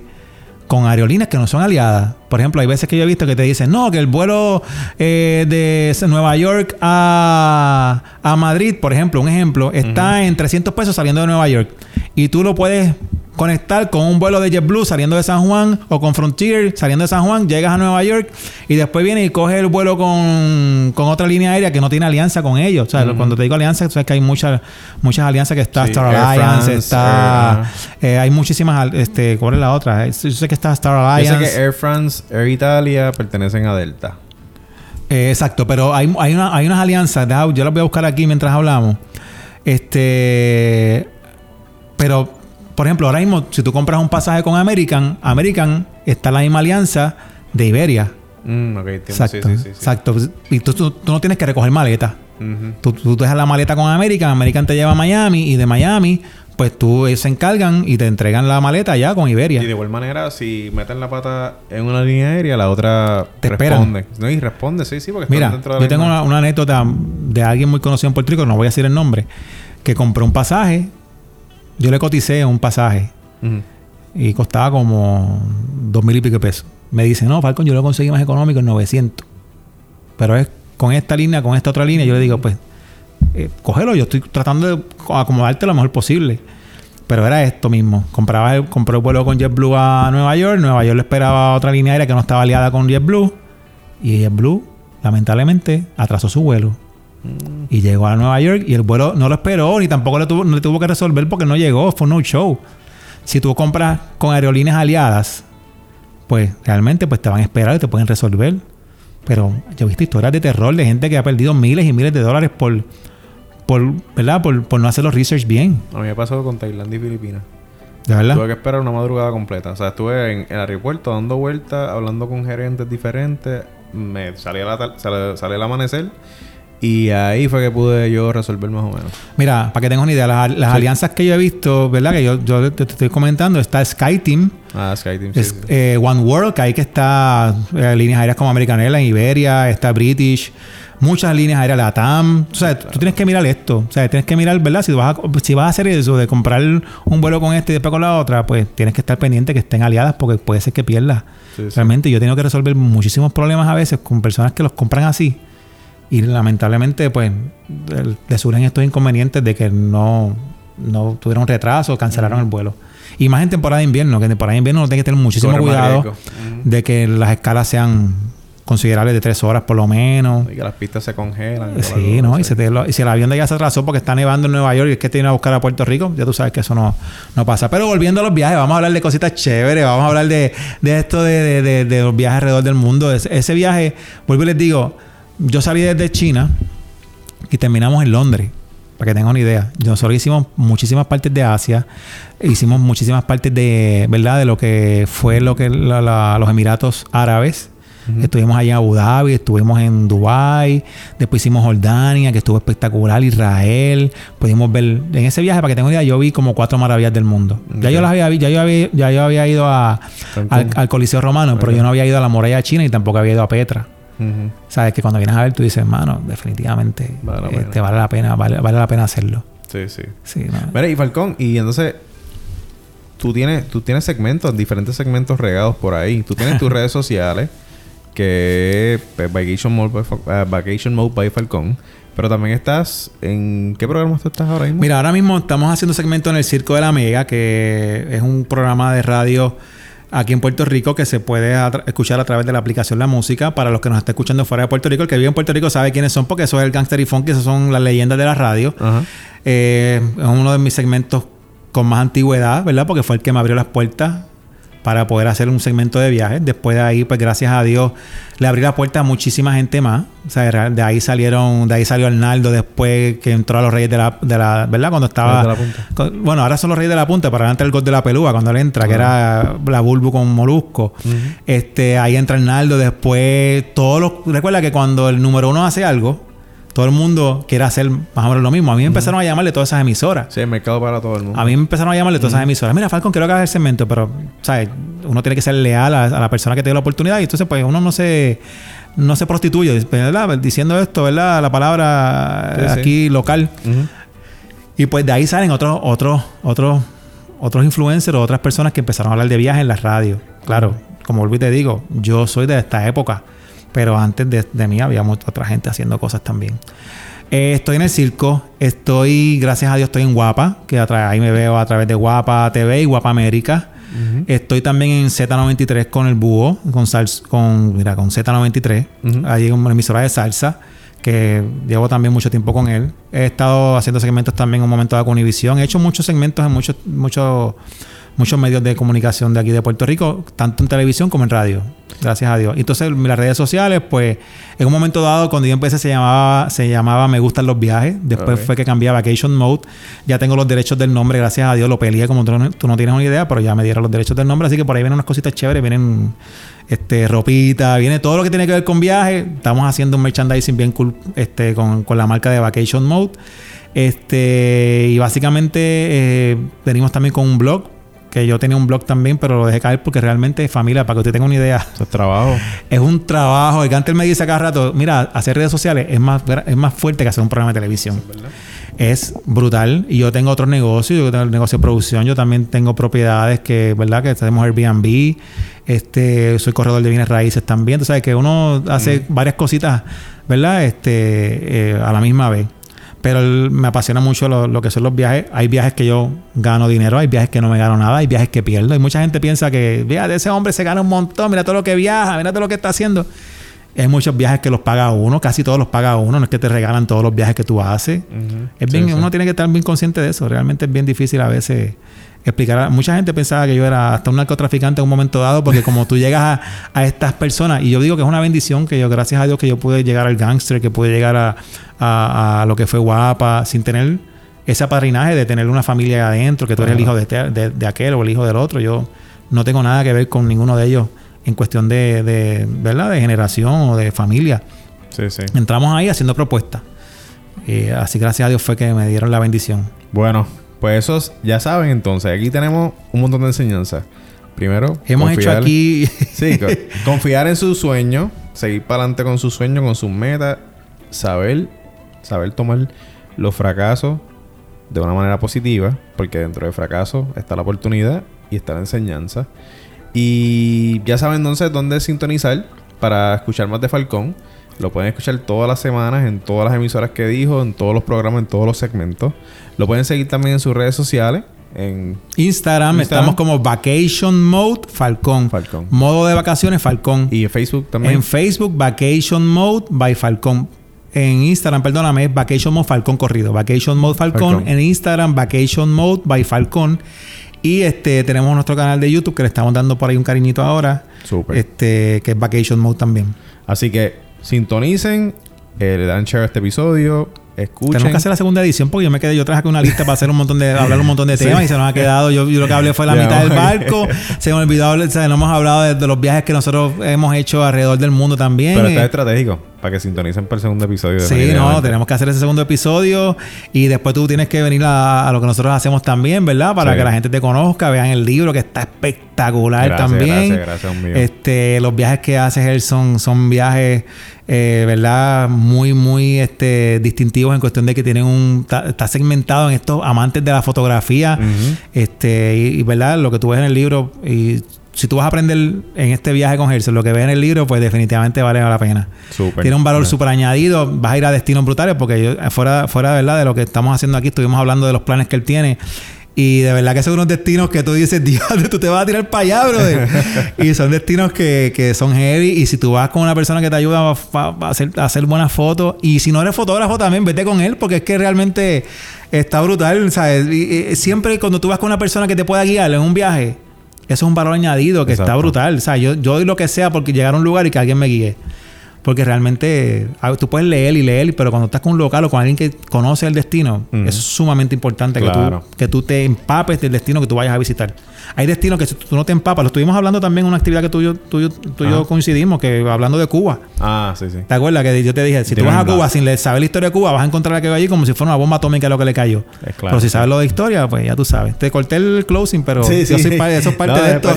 con aerolíneas que no son aliadas. Por ejemplo, hay veces que yo he visto que te dicen, no, que el vuelo eh, de Nueva York a, a, Madrid, por ejemplo, un ejemplo, está en 300 pesos saliendo de Nueva York. Y tú lo puedes conectar con un vuelo de JetBlue saliendo de San Juan o con Frontier saliendo de San Juan, llegas a Nueva York y después viene y coges el vuelo con, otra línea aérea que no tiene alianza con ellos. O sea, cuando te digo alianza, sabes que hay muchas muchas alianzas que está Star Alliance, está eh, hay muchísimas este, ¿cuál es la otra? Yo sé que está Star Alliance. Yo sé que Air France, Air Italia pertenecen a Delta. Eh, exacto, pero hay, hay, una, hay unas alianzas, yo las voy a buscar aquí mientras hablamos. Este pero por ejemplo, ahora mismo, si tú compras un pasaje con American, American está en la misma alianza de Iberia. Mm, ok, exacto, sí, sí, sí, exacto. Y tú, no tienes que recoger maleta. tú, tú, dejas la maleta con American, American te lleva a Miami y de Miami, pues tú se encargan y te entregan la maleta ya con Iberia. Y de igual manera, si meten la pata en una línea aérea, la otra te responde. No, y responde, sí, sí, porque Mira, dentro de yo tengo una, anécdota de alguien muy conocido en Puerto Rico, no voy a decir el nombre, que compró un pasaje yo le coticé un pasaje y costaba como dos mil y pico pesos. Me dice, no, Falcon, yo lo conseguí más económico en 900. Pero es con esta línea, con esta otra línea. Yo le digo, pues, eh, cógelo, yo estoy tratando de acomodarte lo mejor posible. Pero era esto mismo. Compraba el, compré el vuelo con JetBlue a Nueva York. Nueva York le esperaba otra línea aérea que no estaba aliada con JetBlue. Y JetBlue, lamentablemente, atrasó su vuelo. Y llegó a Nueva York y el vuelo no lo esperó ni tampoco le tuvo, no le tuvo que resolver porque no llegó. Fue no show. Si tú compras con aerolíneas aliadas, pues realmente pues te van a esperar y te pueden resolver. Pero yo he visto historias de terror de gente que ha perdido miles y miles de dólares por, por ¿verdad? Por, por no hacer los research bien. A mí me pasó con Tailandia y Filipinas. ¿De verdad? Tuve que esperar una madrugada completa. O sea, estuve en el aeropuerto dando vueltas, hablando con gerentes diferentes. Me salía la, salía el amanecer y ahí fue que pude yo resolver más o menos. Mira, para que tengas una idea, las, alianzas que yo he visto, ¿verdad? Que yo, yo te, estoy comentando, está SkyTeam. Ah, SkyTeam, sí, eh, One World, que ahí que está eh, líneas aéreas como American Airlines, Iberia, está British, muchas líneas aéreas, la TAM. O sea, tú tienes que mirar esto. O sea, tienes que mirar, ¿verdad? Si vas, a, si vas a hacer eso de comprar un vuelo con este y después con la otra, pues tienes que estar pendiente que estén aliadas porque puede ser que pierdas. Realmente yo he tenido que resolver muchísimos problemas a veces con personas que los compran así y lamentablemente, pues, le surgen estos inconvenientes de que no, no tuvieron retraso, cancelaron el vuelo. Y más en temporada de invierno, que en temporada de invierno uno tiene que tener muchísimo cuidado de que las escalas sean considerables de tres horas por lo menos. Y que las pistas se congelan. Sí, ¿no? Y, si el avión de allá se atrasó porque está nevando en Nueva York y es que tiene que buscar a Puerto Rico, ya tú sabes que eso no, no pasa. Pero volviendo a los viajes, vamos a hablar de cositas chéveres, vamos a hablar de, de esto de, de, de, los viajes alrededor del mundo. Ese, ese viaje, vuelvo y les digo, yo salí desde China y terminamos en Londres. Para que tengan una idea. Nosotros hicimos muchísimas partes de Asia, hicimos muchísimas partes de, ¿verdad? De lo que fue lo que los Emiratos Árabes. Estuvimos allá en Abu Dhabi, estuvimos en Dubai, después hicimos Jordania, que estuvo espectacular, Israel. Pudimos ver, en ese viaje, para que tengan una idea, yo vi como cuatro maravillas del mundo. Ya yo las había ya yo había, ya yo había ido a, al, Coliseo Romano, pero yo no había ido a la muralla china y tampoco había ido a Petra. Sabes que cuando vienes a ver tú dices, hermano, definitivamente vale la, este, vale la pena, vale, la pena hacerlo. Sí, sí. sí Mira, y Falcón, y entonces tú tienes, tú tienes segmentos, diferentes segmentos regados por ahí. Tú tienes tus redes sociales, que es pues, Vacation Mode by, uh, Vacation Mode by Falcón. Pero también estás en... ¿Qué programa tú estás ahora mismo? Mira, ahora mismo estamos haciendo segmento en el Circo de la Mega, que es un programa de radio aquí en Puerto Rico que se puede escuchar a través de la aplicación La Música. Para los que nos están escuchando fuera de Puerto Rico, el que vive en Puerto Rico sabe quiénes son porque eso es el Gangster y Funk, esas son las leyendas de la radio. Eh, es uno de mis segmentos con más antigüedad, ¿verdad? Porque fue el que me abrió las puertas para poder hacer un segmento de viajes. Después de ahí, pues gracias a Dios, le abrí la puerta a muchísima gente más. O sea, de ahí salieron, de ahí salió Arnaldo después que entró a los Reyes de la, de la ¿verdad? Cuando estaba... bueno, ahora son los Reyes de la Punta, para adelante el gol de la pelúa cuando él entra, que era la Bulbu con Molusco. Este, ahí entra Arnaldo, después todos los... Recuerda que cuando el número uno hace algo, todo el mundo quiere hacer más o menos lo mismo. A mí me empezaron a llamarle todas esas emisoras. Sí, el mercado para todo el mundo. A mí me empezaron a llamarle todas esas emisoras. Mira, Falcon, quiero que hagas el segmento, pero, ¿sabes? Uno tiene que ser leal a, la persona que te dio la oportunidad y entonces, pues, uno no se, no se prostituye, ¿verdad? Diciendo esto, ¿verdad? La palabra aquí local. Y pues de ahí salen otros, otros, otros, otros influencers o otras personas que empezaron a hablar de viajes en la radio. Claro, como volví te digo, yo soy de esta época. Pero antes de, mí había mucha otra gente haciendo cosas también. Eh, estoy en el circo. Estoy, gracias a Dios, estoy en Guapa, que ahí me veo a través de Guapa TV y Guapa América. Estoy también en Z93 con el búho, con, con, mira, con Z93. Allí en una emisora de salsa, que llevo también mucho tiempo con él. He estado haciendo segmentos también en un momento de Univisión. He hecho muchos segmentos en muchos, muchos muchos medios de comunicación de aquí de Puerto Rico, tanto en televisión como en radio. Gracias a Dios. Entonces, las redes sociales, pues, en un momento dado, cuando yo empecé, se llamaba, se llamaba Me gustan los viajes. Después fue que cambié a Vacation Mode. Ya tengo los derechos del nombre, gracias a Dios. Lo peleé como tú no, tienes una idea, pero ya me dieron los derechos del nombre. Así que por ahí vienen unas cositas chéveres. Vienen este, ropita, viene todo lo que tiene que ver con viajes. Estamos haciendo un merchandising bien cool este, con, con la marca de Vacation Mode. Este, y básicamente eh, venimos también con un blog que yo tenía un blog también, pero lo dejé caer porque realmente, familia, para que usted tenga una idea. Eso es trabajo. Es un trabajo. El que antes me dice cada rato, mira, hacer redes sociales es más, es más fuerte que hacer un programa de televisión. es brutal. Y yo tengo otros negocios, yo tengo el negocio de producción, yo también tengo propiedades que, ¿verdad? Que tenemos Airbnb, este, soy corredor de bienes raíces también. Tú sabes que uno hace varias cositas, ¿verdad? Este, eh, a la misma vez. Pero me apasiona mucho lo, que son los viajes. Hay viajes que yo gano dinero, hay viajes que no me gano nada, hay viajes que pierdo. Y mucha gente piensa que, mira, ese hombre se gana un montón, mira todo lo que viaja, mira todo lo que está haciendo. Hay muchos viajes que los paga uno, casi todos los paga uno, no es que te regalan todos los viajes que tú haces. Es bien, uno tiene que estar bien consciente de eso. Realmente es bien difícil a veces explicar. Mucha gente pensaba que yo era hasta un narcotraficante en un momento dado, porque como tú llegas a, estas personas, y yo digo que es una bendición que yo, gracias a Dios, que yo pude llegar al gángster, que pude llegar a, lo que fue guapa, sin tener ese apadrinaje de tener una familia adentro, que tú eres el hijo este, de, de, aquel o el hijo del otro. Yo no tengo nada que ver con ninguno de ellos en cuestión de, de ¿verdad? De generación o de familia. Sí, sí. Entramos ahí haciendo propuestas. Eh, así gracias a Dios fue que me dieron la bendición. Bueno, pues esos ya saben entonces. Aquí tenemos un montón de enseñanzas. Primero, hemos hecho aquí. sí, confiar en su sueño, seguir para adelante con su sueño, con sus metas, saber, saber tomar los fracasos de una manera positiva, porque dentro del fracaso está la oportunidad y está la enseñanza. Y ya saben entonces dónde sintonizar para escuchar más de Falcón. Lo pueden escuchar todas las semanas en todas las emisoras que dijo, en todos los programas, en todos los segmentos. Lo pueden seguir también en sus redes sociales. En Instagram, estamos como Vacation Mode Falcón. Falcón. Modo de vacaciones Falcón. Y en Facebook también. En Facebook, Vacation Mode by Falcón. En Instagram, perdóname, es Vacation Mode Falcón corrido. Vacation Mode Falcón. En Instagram, Vacation Mode by Falcón. Y este tenemos nuestro canal de YouTube que le estamos dando por ahí un cariñito ahora. Súper. Este, que es Vacation Mode también. Así que sintonicen, eh, le dan share a este episodio, escuchen. Tenemos que hacer la segunda edición porque yo me quedé, yo traje una lista para hacer un montón de, hablar un montón de temas y se nos ha quedado, yo, lo que hablé fue la mitad del barco, se me olvidó, o sea, no hemos hablado de, de, los viajes que nosotros hemos hecho alrededor del mundo también. Pero está estratégico. Para que sintonicen para el segundo episodio. sí, no, tenemos que hacer ese segundo episodio y después tú tienes que venir a, lo que nosotros hacemos también, ¿verdad? Para que la gente te conozca, vean el libro que está espectacular también. Gracias, gracias, Este, los viajes que hace él son, son viajes, eh, ¿verdad? Muy, muy este, distintivos en cuestión de que tienen un... Está, segmentado en estos amantes de la fotografía. Este, y, y, ¿verdad? Lo que tú ves en el libro y si tú vas a aprender en este viaje con Herschel lo que ves en el libro, pues definitivamente vale la pena. Tiene un valor súper añadido. Vas a ir a destinos brutales porque yo, fuera, fuera verdad de lo que estamos haciendo aquí, estuvimos hablando de los planes que él tiene. Y de verdad que son unos destinos que tú dices, Dios, tú te vas a tirar para allá, brother. y son destinos que, que, son heavy. Y si tú vas con una persona que te ayuda a, hacer, a hacer buenas fotos, y si no eres fotógrafo también, vete con él, porque es que realmente está brutal. ¿sabes? Y, siempre cuando tú vas con una persona que te pueda guiar en un viaje, eso es un valor añadido que está brutal. O sea, yo, yo doy lo que sea porque llegar a un lugar y que alguien me guíe. Porque realmente tú puedes leer y leer, pero cuando estás con un local o con alguien que conoce el destino, eso es sumamente importante que, tú, que tú te empapes del destino que tú vayas a visitar. Hay destinos que si tú no te empapas, lo estuvimos hablando también en una actividad que tú, y tú, yo coincidimos, que hablando de Cuba. Ah, sí, sí. ¿Te acuerdas que yo te dije, si tú vas a Cuba sin saber la historia de Cuba, vas a encontrar a que va allí como si fuera una bomba atómica lo que le cayó. Pero si sabes lo de historia, pues ya tú sabes. Te corté el closing, pero sí, yo soy eso es parte de esto.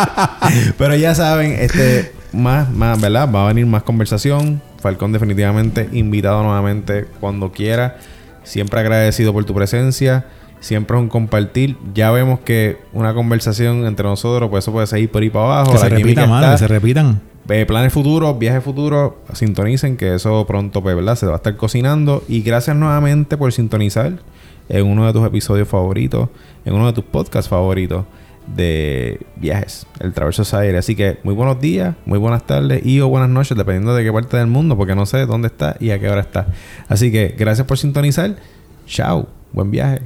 pero ya saben, este más, más, ¿verdad? Va a venir más conversación. Falcón definitivamente invitado nuevamente cuando quiera. Siempre agradecido por tu presencia. Siempre un compartir. Ya vemos que una conversación entre nosotros, pues eso puede seguir por ahí para abajo. Que se repita, que se repitan. Eh, planes futuros, viajes futuros, sintonicen que eso pronto, pues, ¿verdad? Se va a estar cocinando. Y gracias nuevamente por sintonizar en uno de tus episodios favoritos, en uno de tus podcasts favoritos de viajes, el Traverso Society. Así que muy buenos días, muy buenas tardes y o buenas noches, dependiendo de qué parte del mundo, porque no sé dónde está y a qué hora está. Así que gracias por sintonizar. Chao, buen viaje.